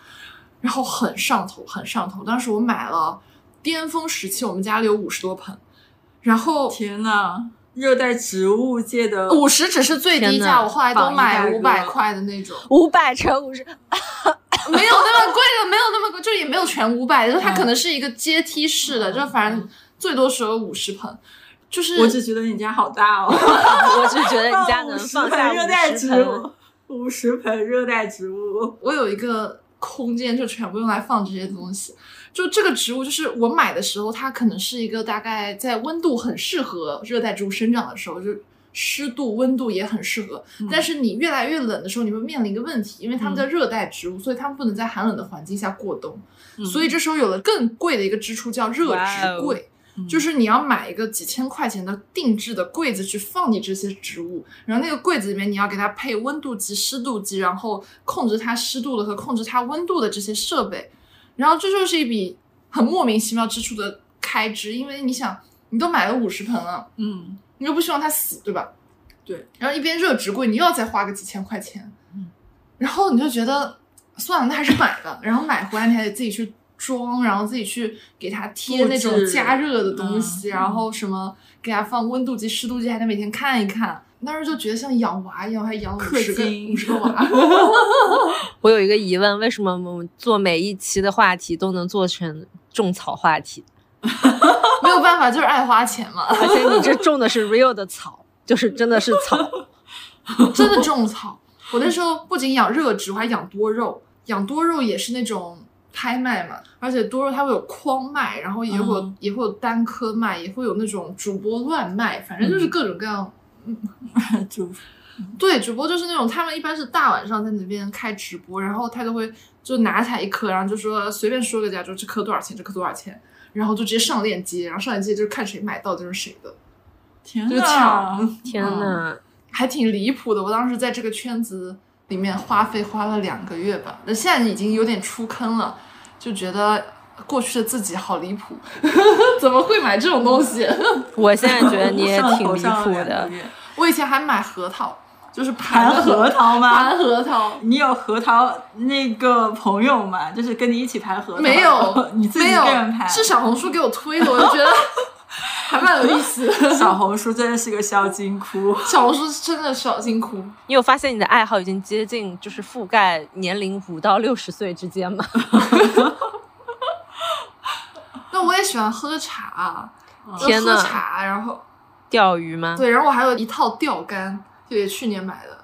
然后很上头，很上头。当时我买了巅峰时期，我们家里有五十多盆。然后天呐，热带植物界的五十只是最低价，我后来都买五百块的那种，五百乘五十，没有那么贵的，没有那么贵，就也没有全五百，就是它嗯可能是一个阶梯式的，就反正最多时候五十盆，就是我只觉得你家好大哦，我只觉得你家能放下热带五十植物盆。，五十盆热带植物，我有一个空间，就全部用来放这些东西。就这个植物，就是我买的时候，它可能是一个大概在温度很适合热带植物生长的时候，就湿度、温度也很适合。嗯但是你越来越冷的时候，你会面临一个问题，因为它们叫热带植物，所以它们不能在寒冷的环境下过冬。嗯所以这时候有了更贵的一个支出，叫热植哦柜。嗯就是你要买一个几千块钱的定制的柜子去放你这些植物，然后那个柜子里面你要给它配温度计、湿度计，然后控制它湿度的和控制它温度的这些设备，然后这就是一笔很莫名其妙支出的开支，因为你想，你都买了五十盆了，嗯，你又不希望它死，对吧？对。然后一边热植柜，你又要再花个几千块钱，嗯然后你就觉得算了，那还是买吧。然后买回来你还得自己去装，然后自己去给它贴那种加热的东西，嗯然后什么给它放温度计、湿度计，还得每天看一看。当时就觉得像养娃一样，还养了十个金五十个娃。我有一个疑问，为什么我们做每一期的话题都能做成种草话题？没有办法，就是爱花钱嘛。而且你这种的是 real 的草，就是真的是草。真的种草。我那时候不仅养热植，我还养多肉。养多肉也是那种拍卖嘛，而且多肉它会有筐卖，然后也会有、嗯也会有单颗卖，也会有那种主播乱卖，反正就是各种各样。就对，主播就是那种他们一般是大晚上在那边开直播，然后他就会就拿起来一颗，然后就说随便说个价，就这颗多少钱，这颗多少钱，然后就直接上链接，然后上链接就是看谁买到就是谁的。天就是呐，天呐，还挺离谱的。我当时在这个圈子里面花费花了两个月吧，那现在已经有点出坑了，就觉得过去的自己好离谱，怎么会买这种东西？我现在觉得你也挺离谱的。我以前还买核桃，就是盘盘核桃吗？盘核桃。你有核桃那个朋友吗？就是跟你一起盘核桃？没有 你自己一个人盘。是小红书给我推的，我就觉得还蛮有意思的。小红书真的是个小金库。小红书是真的小金库，你有发现你的爱好已经接近就是覆盖年龄五到六十岁之间吗？那我也喜欢喝茶，天呐喝茶，然后钓鱼吗？对，然后我还有一套钓竿，就也去年买的。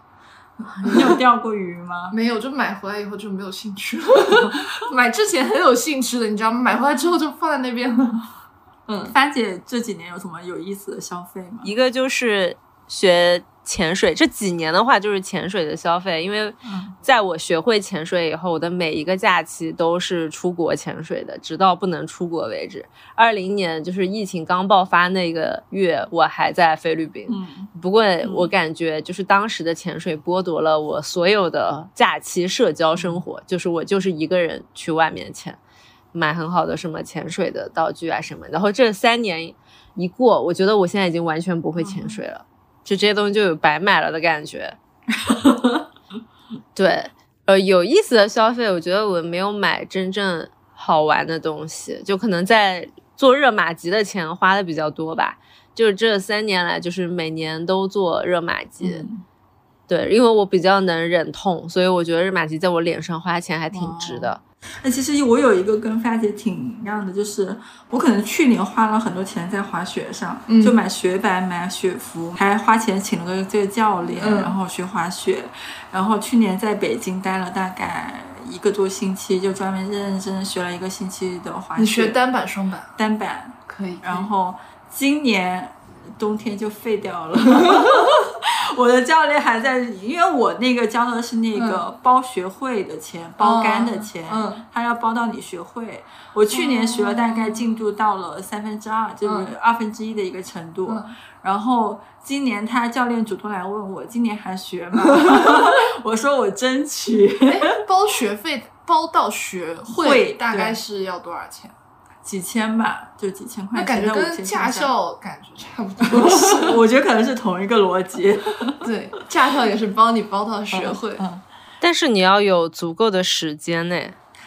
你有钓过鱼吗？没有，就买回来以后就没有兴趣了。买之前很有兴趣的，你知道吗？买回来之后就放在那边了。嗯，帆姐这几年有什么有意思的消费吗？一个就是学潜水，这几年的话就是潜水的消费，因为嗯在我学会潜水以后，我的每一个假期都是出国潜水的，直到不能出国为止。二零年就是疫情刚爆发那个月，我还在菲律宾。嗯不过我感觉就是当时的潜水剥夺了我所有的假期社交生活，就是我就是一个人去外面潜，买很好的什么潜水的道具啊什么。然后这三年一过，我觉得我现在已经完全不会潜水了，就这些东西就有白买了的感觉。对，呃，有意思的消费，我觉得我没有买真正好玩的东西，就可能在做热玛吉的钱花的比较多吧。就是这三年来，就是每年都做热玛吉，对，因为我比较能忍痛，所以我觉得热玛吉在我脸上花钱还挺值的。那其实我有一个跟发姐挺一样的，就是我可能去年花了很多钱在滑雪上，嗯就买雪板、买雪服，还花钱请了个这个教练，嗯然后学滑雪。然后去年在北京待了大概一个多星期，就专门认认真真学了一个星期的滑雪。你学单板、双板单板，可以，然后今年冬天就废掉了。我的教练还在，因为我那个交的是那个包学会的钱，包干的钱，嗯他要包到你学会。我去年学了，大概进度到了三分之二，就是嗯二分之一的一个程度。嗯然后今年他教练主动来问我，今年还学吗？我说我争取。哎，包学费包到学会会大概是要多少钱？几千吧，就几千块钱。那感觉跟驾，校感觉差不多。是 我觉得可能是同一个逻辑。对，驾校也是帮你包到学会。嗯但是你要有足够的时间呢。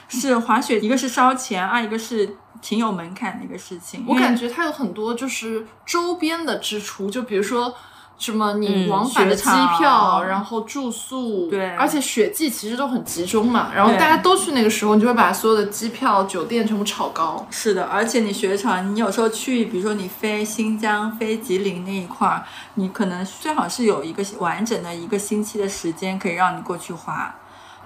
是滑雪，一个是烧钱，二一个是挺有门槛的一个事情。我感觉觉它有很多就是周边的支出，就比如说什么你嗯往返的机票，然后住宿，对而且雪季其实都很集中嘛，然后大家都去那个时候，你就会把所有的机票、酒店全部炒高。是的，而且你雪场，你有时候去，比如说你飞新疆、飞吉林那一块儿，你可能最好是有一个完整的一个星期的时间可以让你过去滑。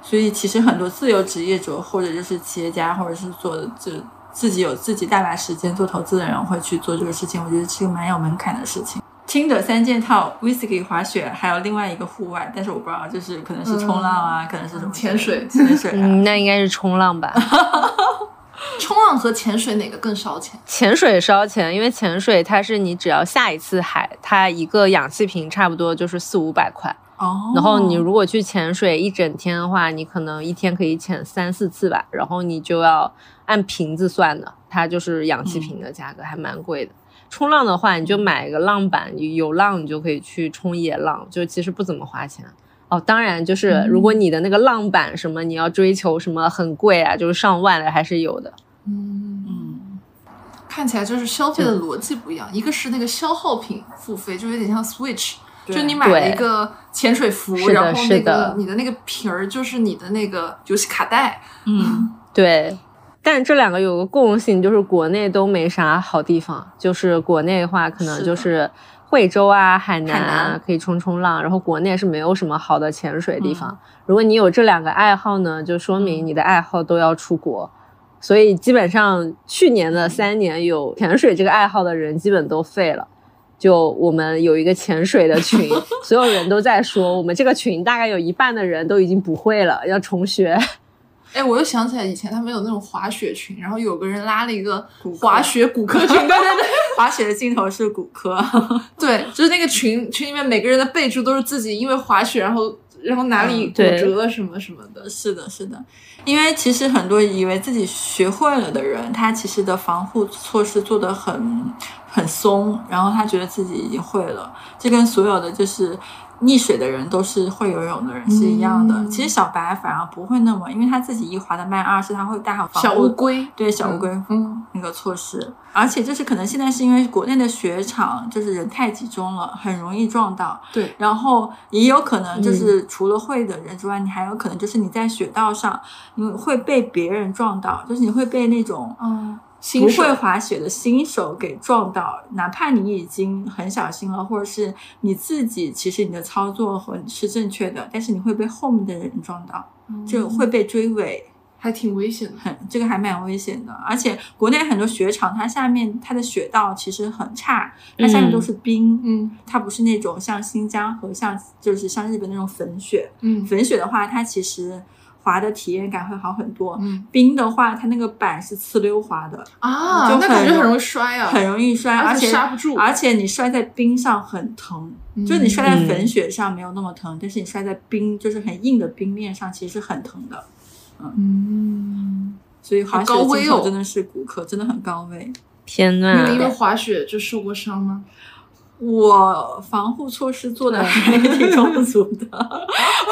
所以其实很多自由职业者或者就是企业家，或者是做这自己有自己大把时间做投资的人会去做这个事情，我觉得是个蛮有门槛的事情。听的三件套：whisky、滑雪，还有另外一个户外，但是我不知道，就是可能是冲浪啊，可能是什么潜水潜水啊。嗯，那应该是冲浪吧。冲浪和潜水哪个更烧钱？潜水烧钱，因为潜水它是你只要下一次海，它一个氧气瓶差不多就是四五百块。哦，然后你如果去潜水一整天的话，你可能一天可以潜三四次吧，然后你就要按瓶子算的，它就是氧气瓶的价格，还蛮贵的。冲浪的话，你就买一个浪板，有浪你就可以去冲野浪，就其实不怎么花钱。哦，当然就是如果你的那个浪板什么，你要追求什么很贵啊，就是上万的还是有的。嗯，嗯，看起来就是消费的逻辑不一样，一个是那个消耗品付费，就有点像 Switch。就你买了一个潜水服，是的然后那是的个你的那个瓶儿就是你的那个游戏卡带，嗯，对，但这两个有个共性，就是国内都没啥好地方。就是国内的话，可能就是惠州啊、海南啊可以冲冲浪，然后国内是没有什么好的潜水地嗯方。如果你有这两个爱好呢，就说明你的爱好都要出国。所以基本上去年的三年有潜水这个爱好的人基本都废了。就我们有一个潜水的群，所有人都在说，我们这个群大概有一半的人都已经不会了，要重学。哎，我又想起来以前他们有那种滑雪群，然后有个人拉了一个滑雪骨科群，对对对 滑雪的尽头是骨科。对，就是那个群群里面每个人的备注都是自己因为滑雪，然后然后哪里嗯骨折了什么什么的。是的，是的，因为其实很多以为自己学会了的人，他其实的防护措施做得很很松，然后他觉得自己已经会了，这跟所有的就是溺水的人都是会游泳的人是一样的。嗯其实小白反而不会那么，因为他自己一滑的慢，二是他会带好防护小乌龟，对小乌龟嗯，那个措施，而且就是可能现在是因为国内的雪场就是人太集中了，很容易撞到。对，然后也有可能嗯就是除了会的人之外，你还有可能就是你在雪道上，你会被别人撞到，就是你会被那种嗯，不新会滑雪的新手给撞到，哪怕你已经很小心了，或者是你自己其实你的操作和是正确的，但是你会被后面的人撞到，就会被追尾。还挺危险的。很这个还蛮危险的，而且国内很多雪场，它下面它的雪道其实很差，它下面都是冰，嗯它不是那种像新疆和像就是像日本那种粉雪。嗯粉雪的话，它其实滑的体验感会好很多。嗯冰的话，它那个板是呲溜滑的，啊，就很那感觉很容易摔啊，很容易摔，而且而且刹不住而且你摔在冰上很疼。嗯就是你摔在粉雪上没有那么疼，但是你摔在冰就是很硬的冰面上，其实是很疼的。嗯，所以滑雪好高危哦的真的是骨科，真的很高危。天呐！你有因为滑雪就受过伤吗？我防护措施做的还挺充足的，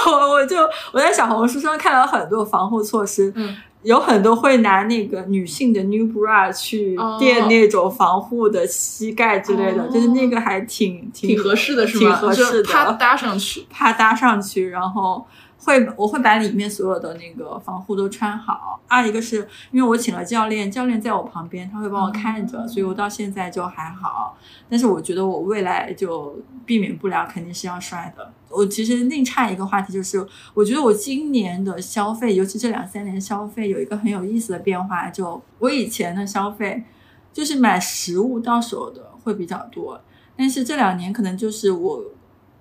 我我就我在小红书上看到很多防护措施，嗯，有很多会拿那个女性的 new bra 去哦垫那种防护的膝盖之类的，哦就是那个还挺挺挺合适的是挺吗？就合适的，啪搭上去。怕搭上去，然后会我会把里面所有的那个防护都穿好。二一个是因为我请了教练，教练在我旁边，他会帮我看着，所以我到现在就还好。但是我觉得我未来就避免不了，肯定是要摔的。我其实另差一个话题就是，我觉得我今年的消费，尤其这两三年消费有一个很有意思的变化，就我以前的消费就是买实物到手的会比较多，但是这两年可能就是我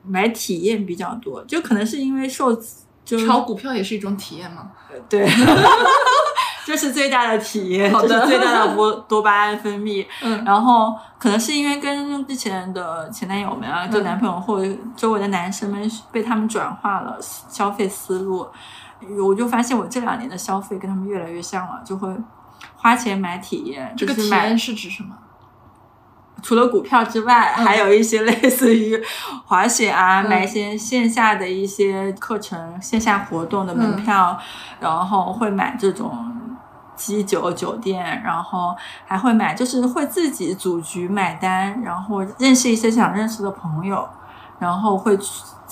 买体验比较多，就可能是因为受就炒股票也是一种体验吗？对，这是最大的体验，好的这是最大的多多巴胺分泌。嗯然后可能是因为跟之前的前男友们啊，就嗯男朋友或者周围的男生们被他们转化了消费思路，我就发现我这两年的消费跟他们越来越像了，就会花钱买体验，这个体验是指什么？除了股票之外，嗯。还有一些类似于滑雪啊，嗯。买一些线下的一些课程、线下活动的门票，然后会买这种机酒酒店，然后还会买，就是会自己组局买单，然后认识一些想认识的朋友，然后会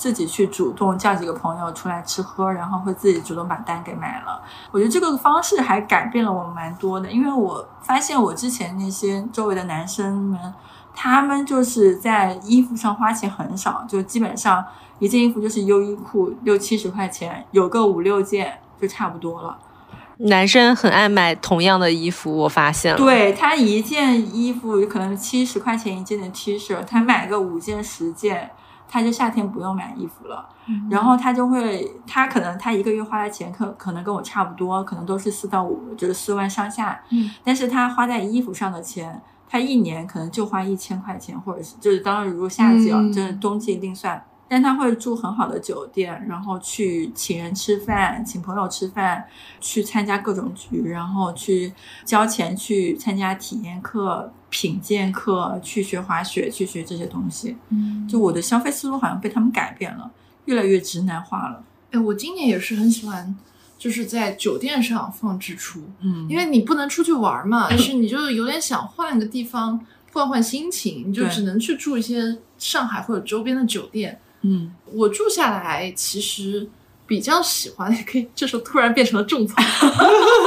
自己去主动叫几个朋友出来吃喝，然后会自己主动把单给买了。我觉得这个方式还改变了我们蛮多的，因为我发现我之前那些周围的男生们，他们就是在衣服上花钱很少，就基本上一件衣服就是优衣库六七十块钱，有个五六件就差不多了。男生很爱买同样的衣服，我发现了。对他一件衣服可能七十块钱一件的 T 恤，他买个五件十件，他就夏天不用买衣服了。然后他就会，他可能他一个月花的钱可可能跟我差不多，可能都是四到五，就是四万上下。嗯，但是他花在衣服上的钱，他一年可能就花一千块钱，或者是就是当然如果夏季啊，嗯就是冬季另算。但他会住很好的酒店，然后去请人吃饭，请朋友吃饭，去参加各种局，然后去交钱去参加体验课、品鉴课，去学滑雪，去学这些东西。嗯就我的消费思路好像被他们改变了，越来越直男化了。哎，我今年也是很喜欢，就是在酒店上放支出，嗯因为你不能出去玩嘛，但是你就有点想换个地方换换心情，你就只能去住一些上海或者周边的酒店。嗯我住下来其实比较喜欢，也可以这时候突然变成了种草，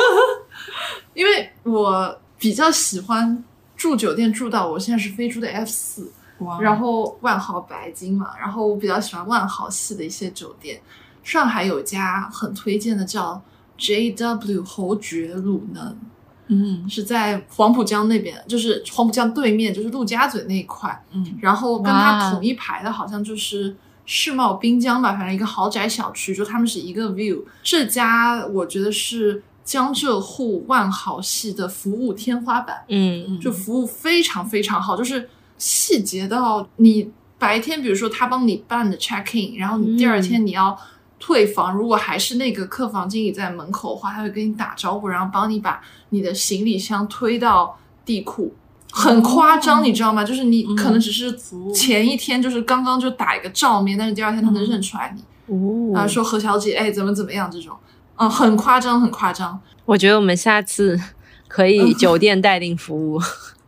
因为我比较喜欢住酒店住到我现在是飞猪的 F 四，哇，然后万豪白金嘛，然后我比较喜欢万豪系的一些酒店。上海有家很推荐的叫 JW 侯爵鲁能，嗯是在黄浦江那边，就是黄浦江对面，就是陆家嘴那一块。嗯然后跟它同一排的好像就是世贸滨江吧，反正一个豪宅小区，就他们是一个 view。这家我觉得是江浙沪万豪系的服务天花板。嗯。就服务非常非常好，就是细节到你白天，比如说他帮你办的 check in，然后你第二天你要退房，如果还是那个客房经理在门口的话，他会跟你打招呼，然后帮你把你的行李箱推到地库。很夸张，你知道吗？就是你可能只是前一天就是刚刚就打一个照面，但是第二天他能认出来你，哦。啊，说何小姐，哎，怎么怎么样这种，嗯，很夸张，很夸张。我觉得我们下次可以酒店待定服务。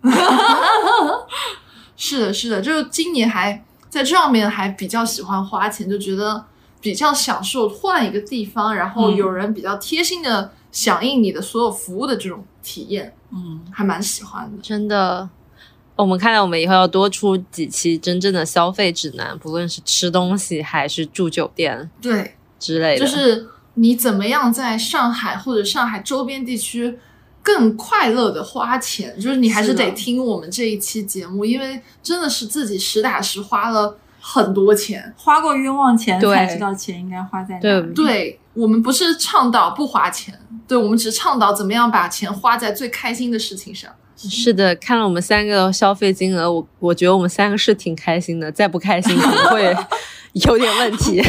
是的，是的，就是今年还在这上面还比较喜欢花钱，就觉得比较享受换一个地方，然后嗯有人比较贴心的响应你的所有服务的这种体验，嗯，还蛮喜欢的。真的，我们看来我们以后要多出几期真正的消费指南，不论是吃东西还是住酒店对，之类的。就是你怎么样在上海或者上海周边地区更快乐的花钱，就是你还是得听我们这一期节目，因为真的是自己实打实花了很多钱。花过冤枉钱对才知道钱应该花在哪。对我们不是倡导不花钱，对我们只倡导怎么样把钱花在最开心的事情上。是的，看了我们三个消费金额，我我觉得我们三个是挺开心的，再不开心可能会 有点问题。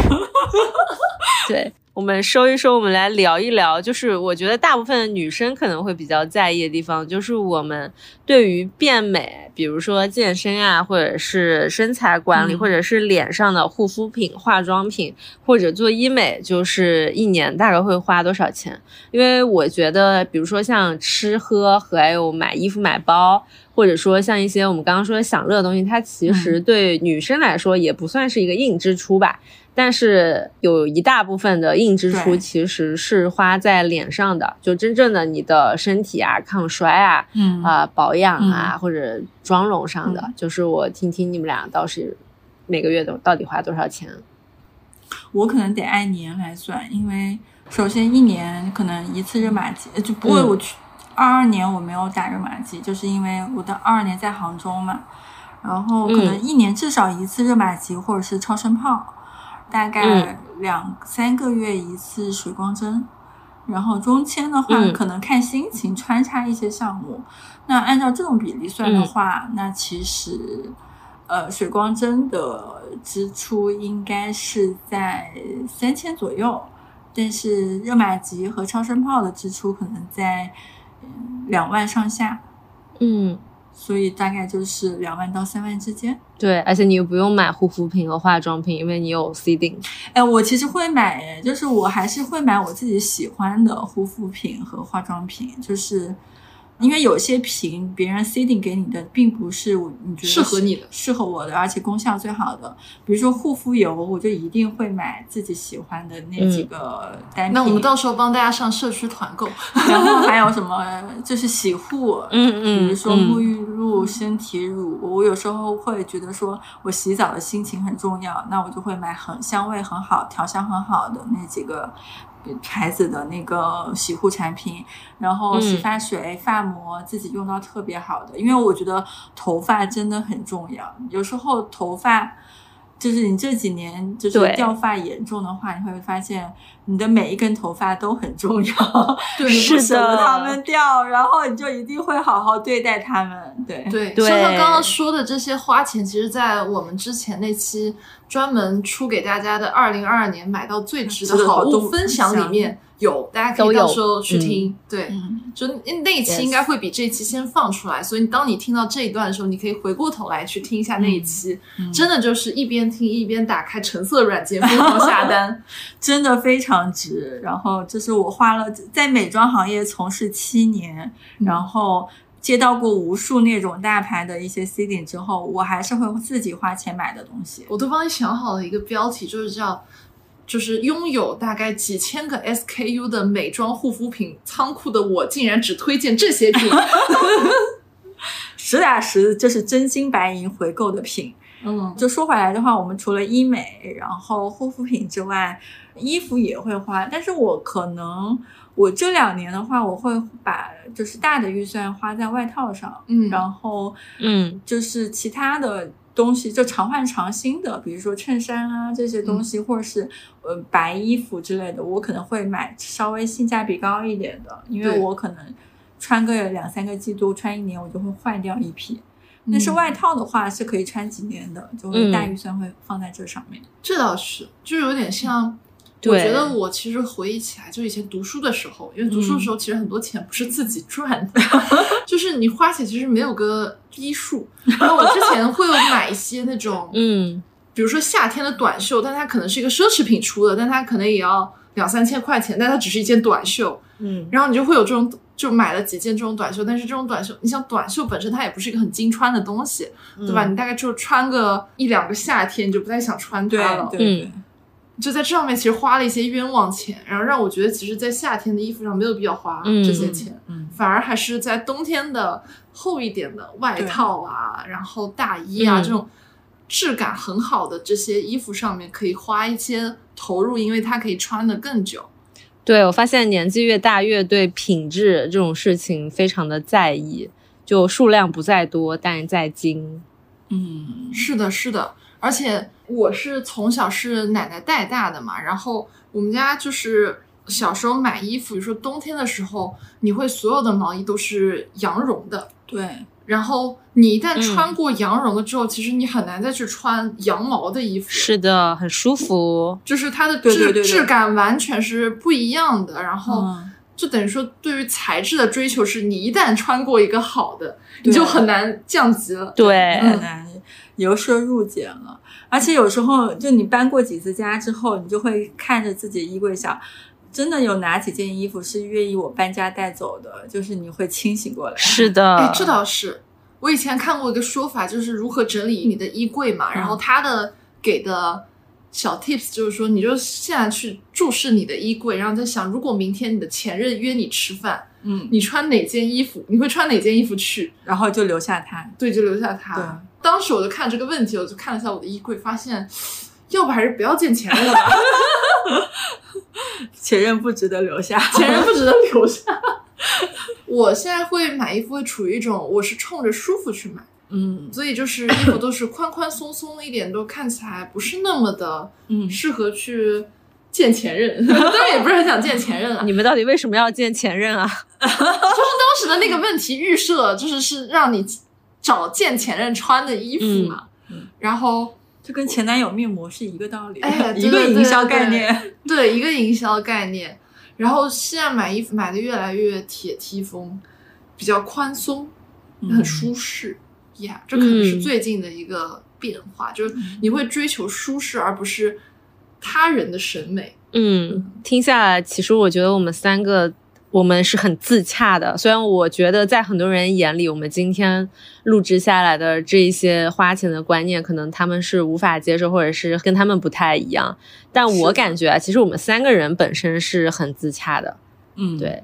对，我们收一收，我们来聊一聊，就是我觉得大部分女生可能会比较在意的地方，就是我们对于变美，比如说健身啊，或者是身材管理，嗯或者是脸上的护肤品、化妆品，或者做医美，就是一年大概会花多少钱？因为我觉得，比如说像吃喝和还有买衣服、买包，或者说像一些我们刚刚说的享乐的东西，它其实对女生来说也不算是一个硬支出吧。但是有一大部分的硬支出其实是花在脸上的，就真正的你的身体啊、抗衰啊、嗯啊、保养啊、或者妆容上的。嗯就是我听听你们俩倒是每个月都到底花多少钱？我可能得按年来算，因为首先一年可能一次热玛吉，呃就不过嗯我去二二年我没有打热玛吉，就是因为我的二二年在杭州嘛，然后可能嗯一年至少一次热玛吉或者是超声炮，大概嗯两三个月一次水光针。然后中签的话，嗯可能看心情穿插一些项目。那按照这种比例算的嗯话，那其实呃，水光针的支出应该是在三千左右，但是热玛吉和超声炮的支出可能在嗯两万上下。嗯，所以大概就是两万到三万之间。对，而且你又不用买护肤品和化妆品，因为你有 seeding。哎，我其实会买，就是我还是会买我自己喜欢的护肤品和化妆品，就是。因为有些瓶别人 seeding 给你的并不是我你觉得适合你的、适合我的，而且功效最好的。比如说护肤油，我就一定会买自己喜欢的那几个单品。那我们到时候帮大家上社区团购。然后还有什么就是洗护，嗯嗯，比如说沐浴露、身体乳。我有时候会觉得说我洗澡的心情很重要，那我就会买很香味很好、调香很好的那几个。牌子的那个洗护产品，然后洗发水、发膜自己用到特别好的，因为我觉得头发真的很重要。有时候头发就是你这几年就是掉发严重的话，你会发现你的每一根头发都很重要，对，你不舍得它们掉，然后你就一定会好好对待它们。对对，像他刚刚说的这些花钱，其实，在我们之前那期。专门出给大家的二零二二年买到最值的好物分享里面有，大家可以到时候去听。对，就那一期应该会比这一期先放出来，所以当你听到这一段的时候，你可以回过头来去听一下那一期，真的就是一边听一边打开橙色软件疯狂下单，真的非常值。然后这是我花了在美妆行业从事七年，然后。接到过无数那种大牌的一些 C 点之后，我还是会自己花钱买的东西。我都帮你想好了一个标题，就是叫，就是拥有大概几千个 SKU 的美妆护肤品仓库的我，竟然只推荐这些品，实打实就是真金白银回购的品。嗯，就说回来的话，我们除了医美，然后护肤品之外，衣服也会花，但是我可能。我这两年的话，我会把就是大的预算花在外套上，嗯，然后嗯，就是其他的东西就常换常新的，比如说衬衫啊这些东西，或者是呃白衣服之类的，我可能会买稍微性价比高一点的，因为我可能穿个两三个季度，穿一年我就会换掉一批。但是外套的话是可以穿几年的，就会大预算会放在这上面。这倒是，就有点像。我觉得我其实回忆起来，就以前读书的时候，因为读书的时候其实很多钱不是自己赚的，就是你花钱其实没有个逼数。然后我之前会有买一些那种，嗯，比如说夏天的短袖，但它可能是一个奢侈品出的，但它可能也要两三千块钱，但它只是一件短袖，嗯，然后你就会有这种，就买了几件这种短袖，但是这种短袖，你像短袖本身它也不是一个很经穿的东西，对吧？你大概就穿个一两个夏天，你就不太想穿它了，对。就在这上面，其实花了一些冤枉钱，然后让我觉得，其实，在夏天的衣服上没有必要花这些钱，反而还是在冬天的厚一点的外套啊，然后大衣啊这种质感很好的这些衣服上面可以花一些投入，因为它可以穿的更久。对我发现年纪越大，越对品质这种事情非常的在意，就数量不在多，但在精。嗯，是的，是的。而且我是从小是奶奶带大的嘛，然后我们家就是小时候买衣服，比如说冬天的时候，你会所有的毛衣都是羊绒的，对。然后你一旦穿过羊绒了之后，其实你很难再去穿羊毛的衣服。是的，很舒服，就是它的质质感完全是不一样的。然后就等于说，对于材质的追求是，你一旦穿过一个好的，你就很难降级了。对，很难。由奢入俭了，而且有时候就你搬过几次家之后，你就会看着自己的衣柜想，真的有哪几件衣服是愿意我搬家带走的？就是你会清醒过来。是的，哎，这倒是。我以前看过一个说法，就是如何整理你的衣柜嘛。然后他的给的小 tips 就是说，你就现在去注视你的衣柜，然后在想，如果明天你的前任约你吃饭，嗯，你穿哪件衣服？你会穿哪件衣服去？然后就留下他。对，就留下他。对。当时我就看这个问题，我就看了一下我的衣柜，发现，要不还是不要见前任了吧。前任不值得留下，前任不值得留下。我现在会买衣服，会处于一种我是冲着舒服去买，嗯，所以就是衣服都是宽宽松松一点，都看起来不是那么的，嗯，适合去见前任。当然也不是很想见前任啊。你们到底为什么要见前任啊？就是当时的那个问题预设，就是是让你。找见前任穿的衣服嘛，然后就跟前男友面膜是一个道理，哎，一个营销概念，对，一个营销概念。然后现在买衣服买的越来越铁梯风，比较宽松，很舒适呀。这可能是最近的一个变化，就是你会追求舒适，而不是他人的审美。嗯，听下来，其实我觉得我们三个。我们是很自洽的，虽然我觉得在很多人眼里，我们今天录制下来的这一些花钱的观念，可能他们是无法接受，或者是跟他们不太一样。但我感觉啊，其实我们三个人本身是很自洽的。嗯，对，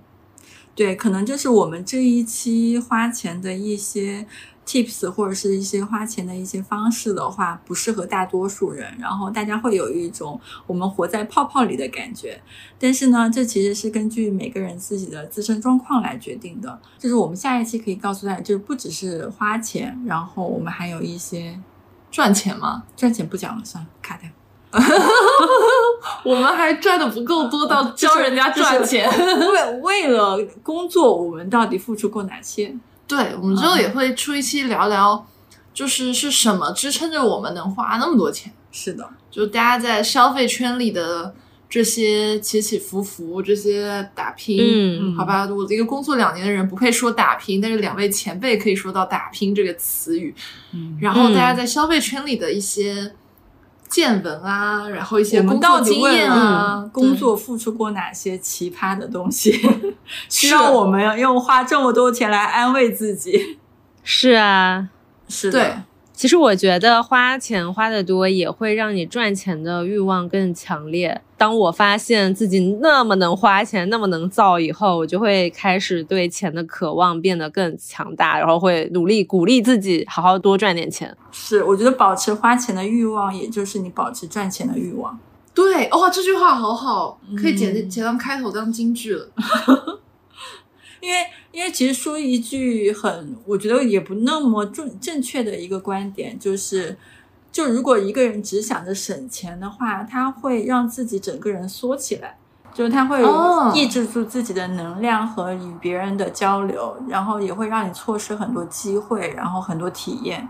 对，可能就是我们这一期花钱的一些。Tips 或者是一些花钱的一些方式的话，不适合大多数人，然后大家会有一种我们活在泡泡里的感觉。但是呢，这其实是根据每个人自己的自身状况来决定的。就是我们下一期可以告诉大家，就是不只是花钱，然后我们还有一些赚钱吗？赚钱不讲了，算了，卡掉。我们还赚的不够多到 教人家赚钱。为为了工作，我们到底付出过哪些？对，我们之后也会出一期聊聊，就是是什么支撑着我们能花那么多钱？是的，就大家在消费圈里的这些起起伏伏，这些打拼，嗯，好吧，我一个工作两年的人不配说打拼，但是两位前辈可以说到打拼这个词语，嗯，然后大家在消费圈里的一些。见闻啊，然后一些工作经验啊，工作付出过哪些奇葩的东西，需要我们用花这么多钱来安慰自己？是啊，是的。其实我觉得花钱花的多，也会让你赚钱的欲望更强烈。当我发现自己那么能花钱，那么能造以后，我就会开始对钱的渴望变得更强大，然后会努力鼓励自己好好多赚点钱。是，我觉得保持花钱的欲望，也就是你保持赚钱的欲望。对，哇，这句话好好，可以剪剪当开头当金句了。因为，因为其实说一句很，我觉得也不那么正正确的一个观点，就是，就如果一个人只想着省钱的话，他会让自己整个人缩起来，就是他会抑制住自己的能量和与别人的交流，然后也会让你错失很多机会，然后很多体验。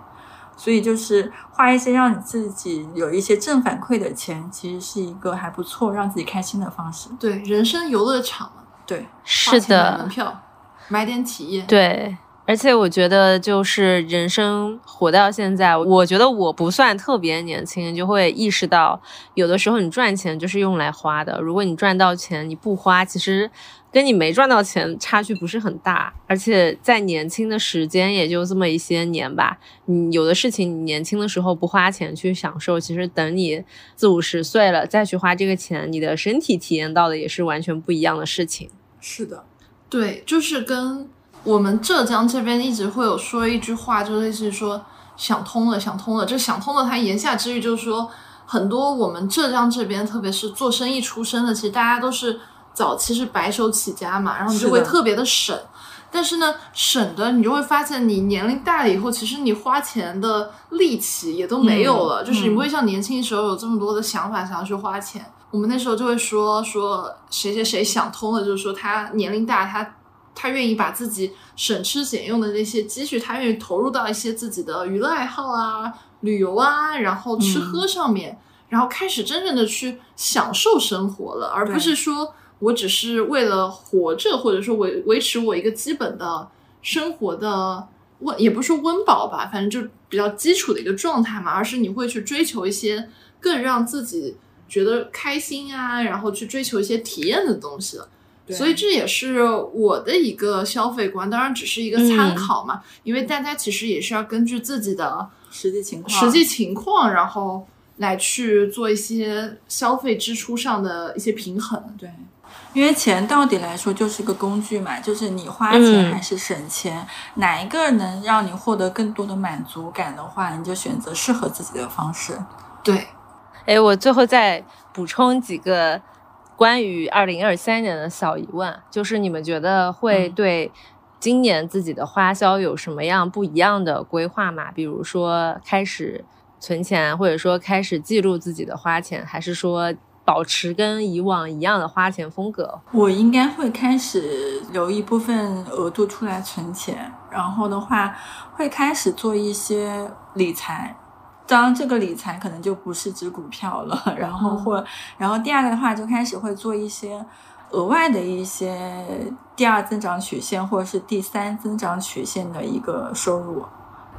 所以，就是花一些让你自己有一些正反馈的钱，其实是一个还不错让自己开心的方式。对，人生游乐场嘛。对，是的，门票买点体验。对，而且我觉得就是人生活到现在，我觉得我不算特别年轻，就会意识到，有的时候你赚钱就是用来花的。如果你赚到钱你不花，其实跟你没赚到钱差距不是很大。而且在年轻的时间也就这么一些年吧，你有的事情你年轻的时候不花钱去享受，其实等你四五十岁了再去花这个钱，你的身体体验到的也是完全不一样的事情。是的，对，就是跟我们浙江这边一直会有说一句话，就类似于说想通了，想通了。就想通了，他言下之意就是说，很多我们浙江这边，特别是做生意出身的，其实大家都是早期是白手起家嘛，然后你就会特别的省。但是呢，省的你就会发现，你年龄大了以后，其实你花钱的力气也都没有了，就是你不会像年轻的时候有这么多的想法想要去花钱。我们那时候就会说说谁谁谁想通了，就是说他年龄大，他他愿意把自己省吃俭用的那些积蓄，他愿意投入到一些自己的娱乐爱好啊、旅游啊，然后吃喝上面，然后开始真正的去享受生活了，而不是说我只是为了活着，或者说维维持我一个基本的生活的温，也不是说温饱吧，反正就比较基础的一个状态嘛，而是你会去追求一些更让自己。觉得开心啊，然后去追求一些体验的东西了，所以这也是我的一个消费观，当然只是一个参考嘛，因为大家其实也是要根据自己的实际情况、实际情况，然后来去做一些消费支出上的一些平衡。对，因为钱到底来说就是一个工具嘛，就是你花钱还是省钱，哪一个能让你获得更多的满足感的话，你就选择适合自己的方式。对。哎，我最后再补充几个关于二零二三年的小疑问，就是你们觉得会对今年自己的花销有什么样不一样的规划吗？比如说开始存钱，或者说开始记录自己的花钱，还是说保持跟以往一样的花钱风格？我应该会开始留一部分额度出来存钱，然后的话会开始做一些理财。当然，这个理财可能就不是指股票了，然后或然后第二个的话，就开始会做一些额外的一些第二增长曲线或者是第三增长曲线的一个收入，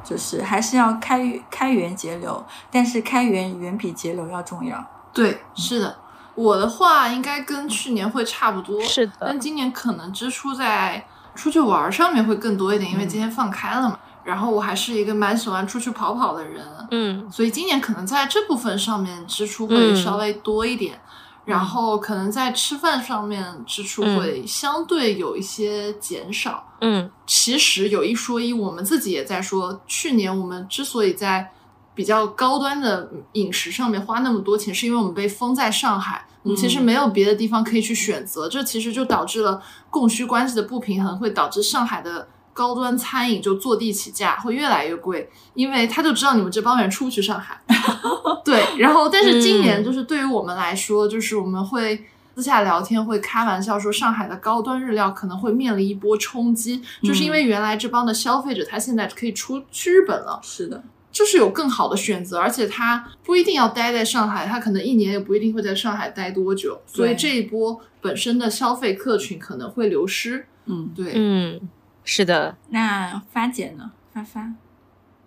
就是还是要开开源节流，但是开源远比节流要重要。对，是的。我的话应该跟去年会差不多，是的，但今年可能支出在出去玩上面会更多一点，因为今天放开了嘛。然后我还是一个蛮喜欢出去跑跑的人，嗯，所以今年可能在这部分上面支出会稍微多一点。然后可能在吃饭上面支出会相对有一些减少。嗯，其实有一说一，我们自己也在说，去年我们之所以在比较高端的饮食上面花那么多钱，是因为我们被封在上海，我们其实没有别的地方可以去选择，这其实就导致了供需关系的不平衡，会导致上海的。高端餐饮就坐地起价，会越来越贵，因为他就知道你们这帮人出不去上海。对，然后但是今年就是对于我们来说，就是我们会私下聊天，会开玩笑说上海的高端日料可能会面临一波冲击，就是因为原来这帮的消费者他现在可以出去日本了，是的，就是有更好的选择，而且他不一定要待在上海，他可能一年也不一定会在上海待多久，所以这一波本身的消费客群可能会流失。嗯，对，嗯。是的，那发姐呢？发发，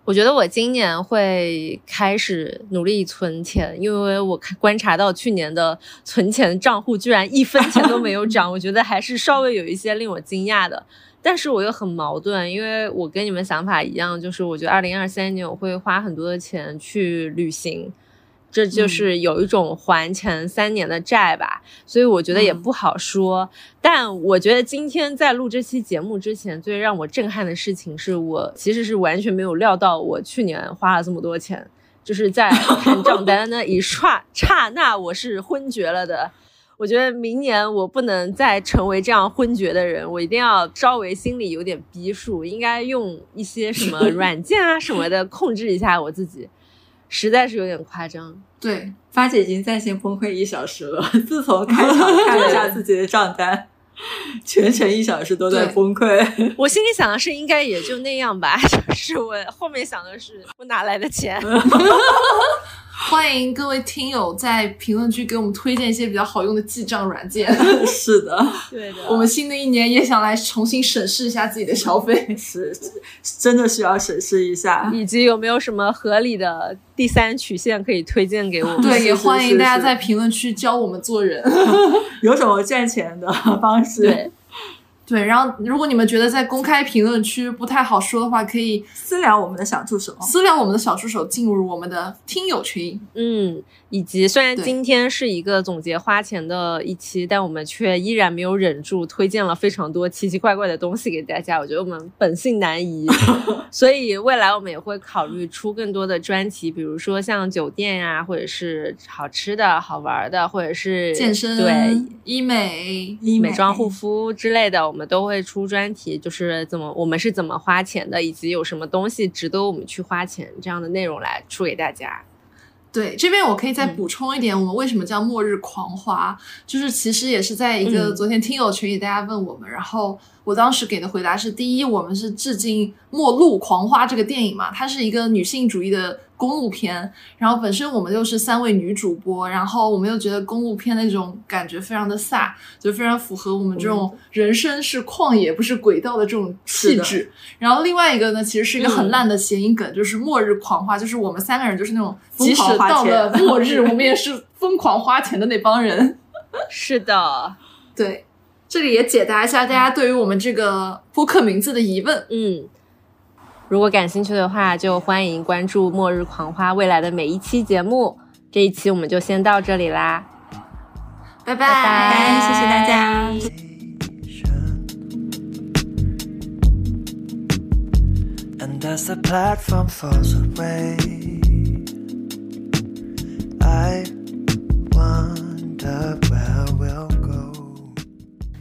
我觉得我今年会开始努力存钱，因为我观察到去年的存钱账户居然一分钱都没有涨，我觉得还是稍微有一些令我惊讶的。但是我又很矛盾，因为我跟你们想法一样，就是我觉得二零二三年我会花很多的钱去旅行。这就是有一种还前三年的债吧，所以我觉得也不好说。但我觉得今天在录这期节目之前，最让我震撼的事情是我其实是完全没有料到，我去年花了这么多钱，就是在看账单的那一刹刹那，我是昏厥了的。我觉得明年我不能再成为这样昏厥的人，我一定要稍微心里有点逼数，应该用一些什么软件啊什么的控制一下我自己。实在是有点夸张。对，发姐已经在线崩溃一小时了。自从开场 看了一下自己的账单，全程一小时都在崩溃。我心里想的是，应该也就那样吧。就是我后面想的是，我哪来的钱？欢迎各位听友在评论区给我们推荐一些比较好用的记账软件。是的，对的。我们新的一年也想来重新审视一下自己的消费，是真的需要审视一下，以及有没有什么合理的第三曲线可以推荐给我们？对，也欢迎大家在评论区教我们做人，有什么赚钱的方式？对。对，然后如果你们觉得在公开评论区不太好说的话，可以私聊我们的小助手，私聊我们的小助手进入我们的听友群。嗯，以及虽然今天是一个总结花钱的一期，但我们却依然没有忍住推荐了非常多奇奇怪怪的东西给大家。我觉得我们本性难移，所以未来我们也会考虑出更多的专题，比如说像酒店呀，或者是好吃的好玩的，或者是健身、对医美、美妆护肤之类的。我们都会出专题，就是怎么我们是怎么花钱的，以及有什么东西值得我们去花钱这样的内容来出给大家。对，这边我可以再补充一点，我们为什么叫末日狂花，就是其实也是在一个昨天听友群里大家问我们，然后。我当时给的回答是：第一，我们是致敬《末路狂花》这个电影嘛，它是一个女性主义的公路片。然后本身我们又是三位女主播，然后我们又觉得公路片那种感觉非常的飒，就非常符合我们这种人生是旷野不是轨道的这种气质。然后另外一个呢，其实是一个很烂的谐音梗，就是“末日狂花”，就是我们三个人就是那种即使到了末日，我们也是疯狂花钱的那帮人。是的，对。这里也解答一下大家对于我们这个播客名字的疑问。嗯，如果感兴趣的话，就欢迎关注《末日狂花》未来的每一期节目。这一期我们就先到这里啦，拜拜，谢谢大家。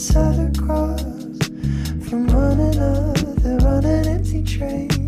set across from one another on an empty train.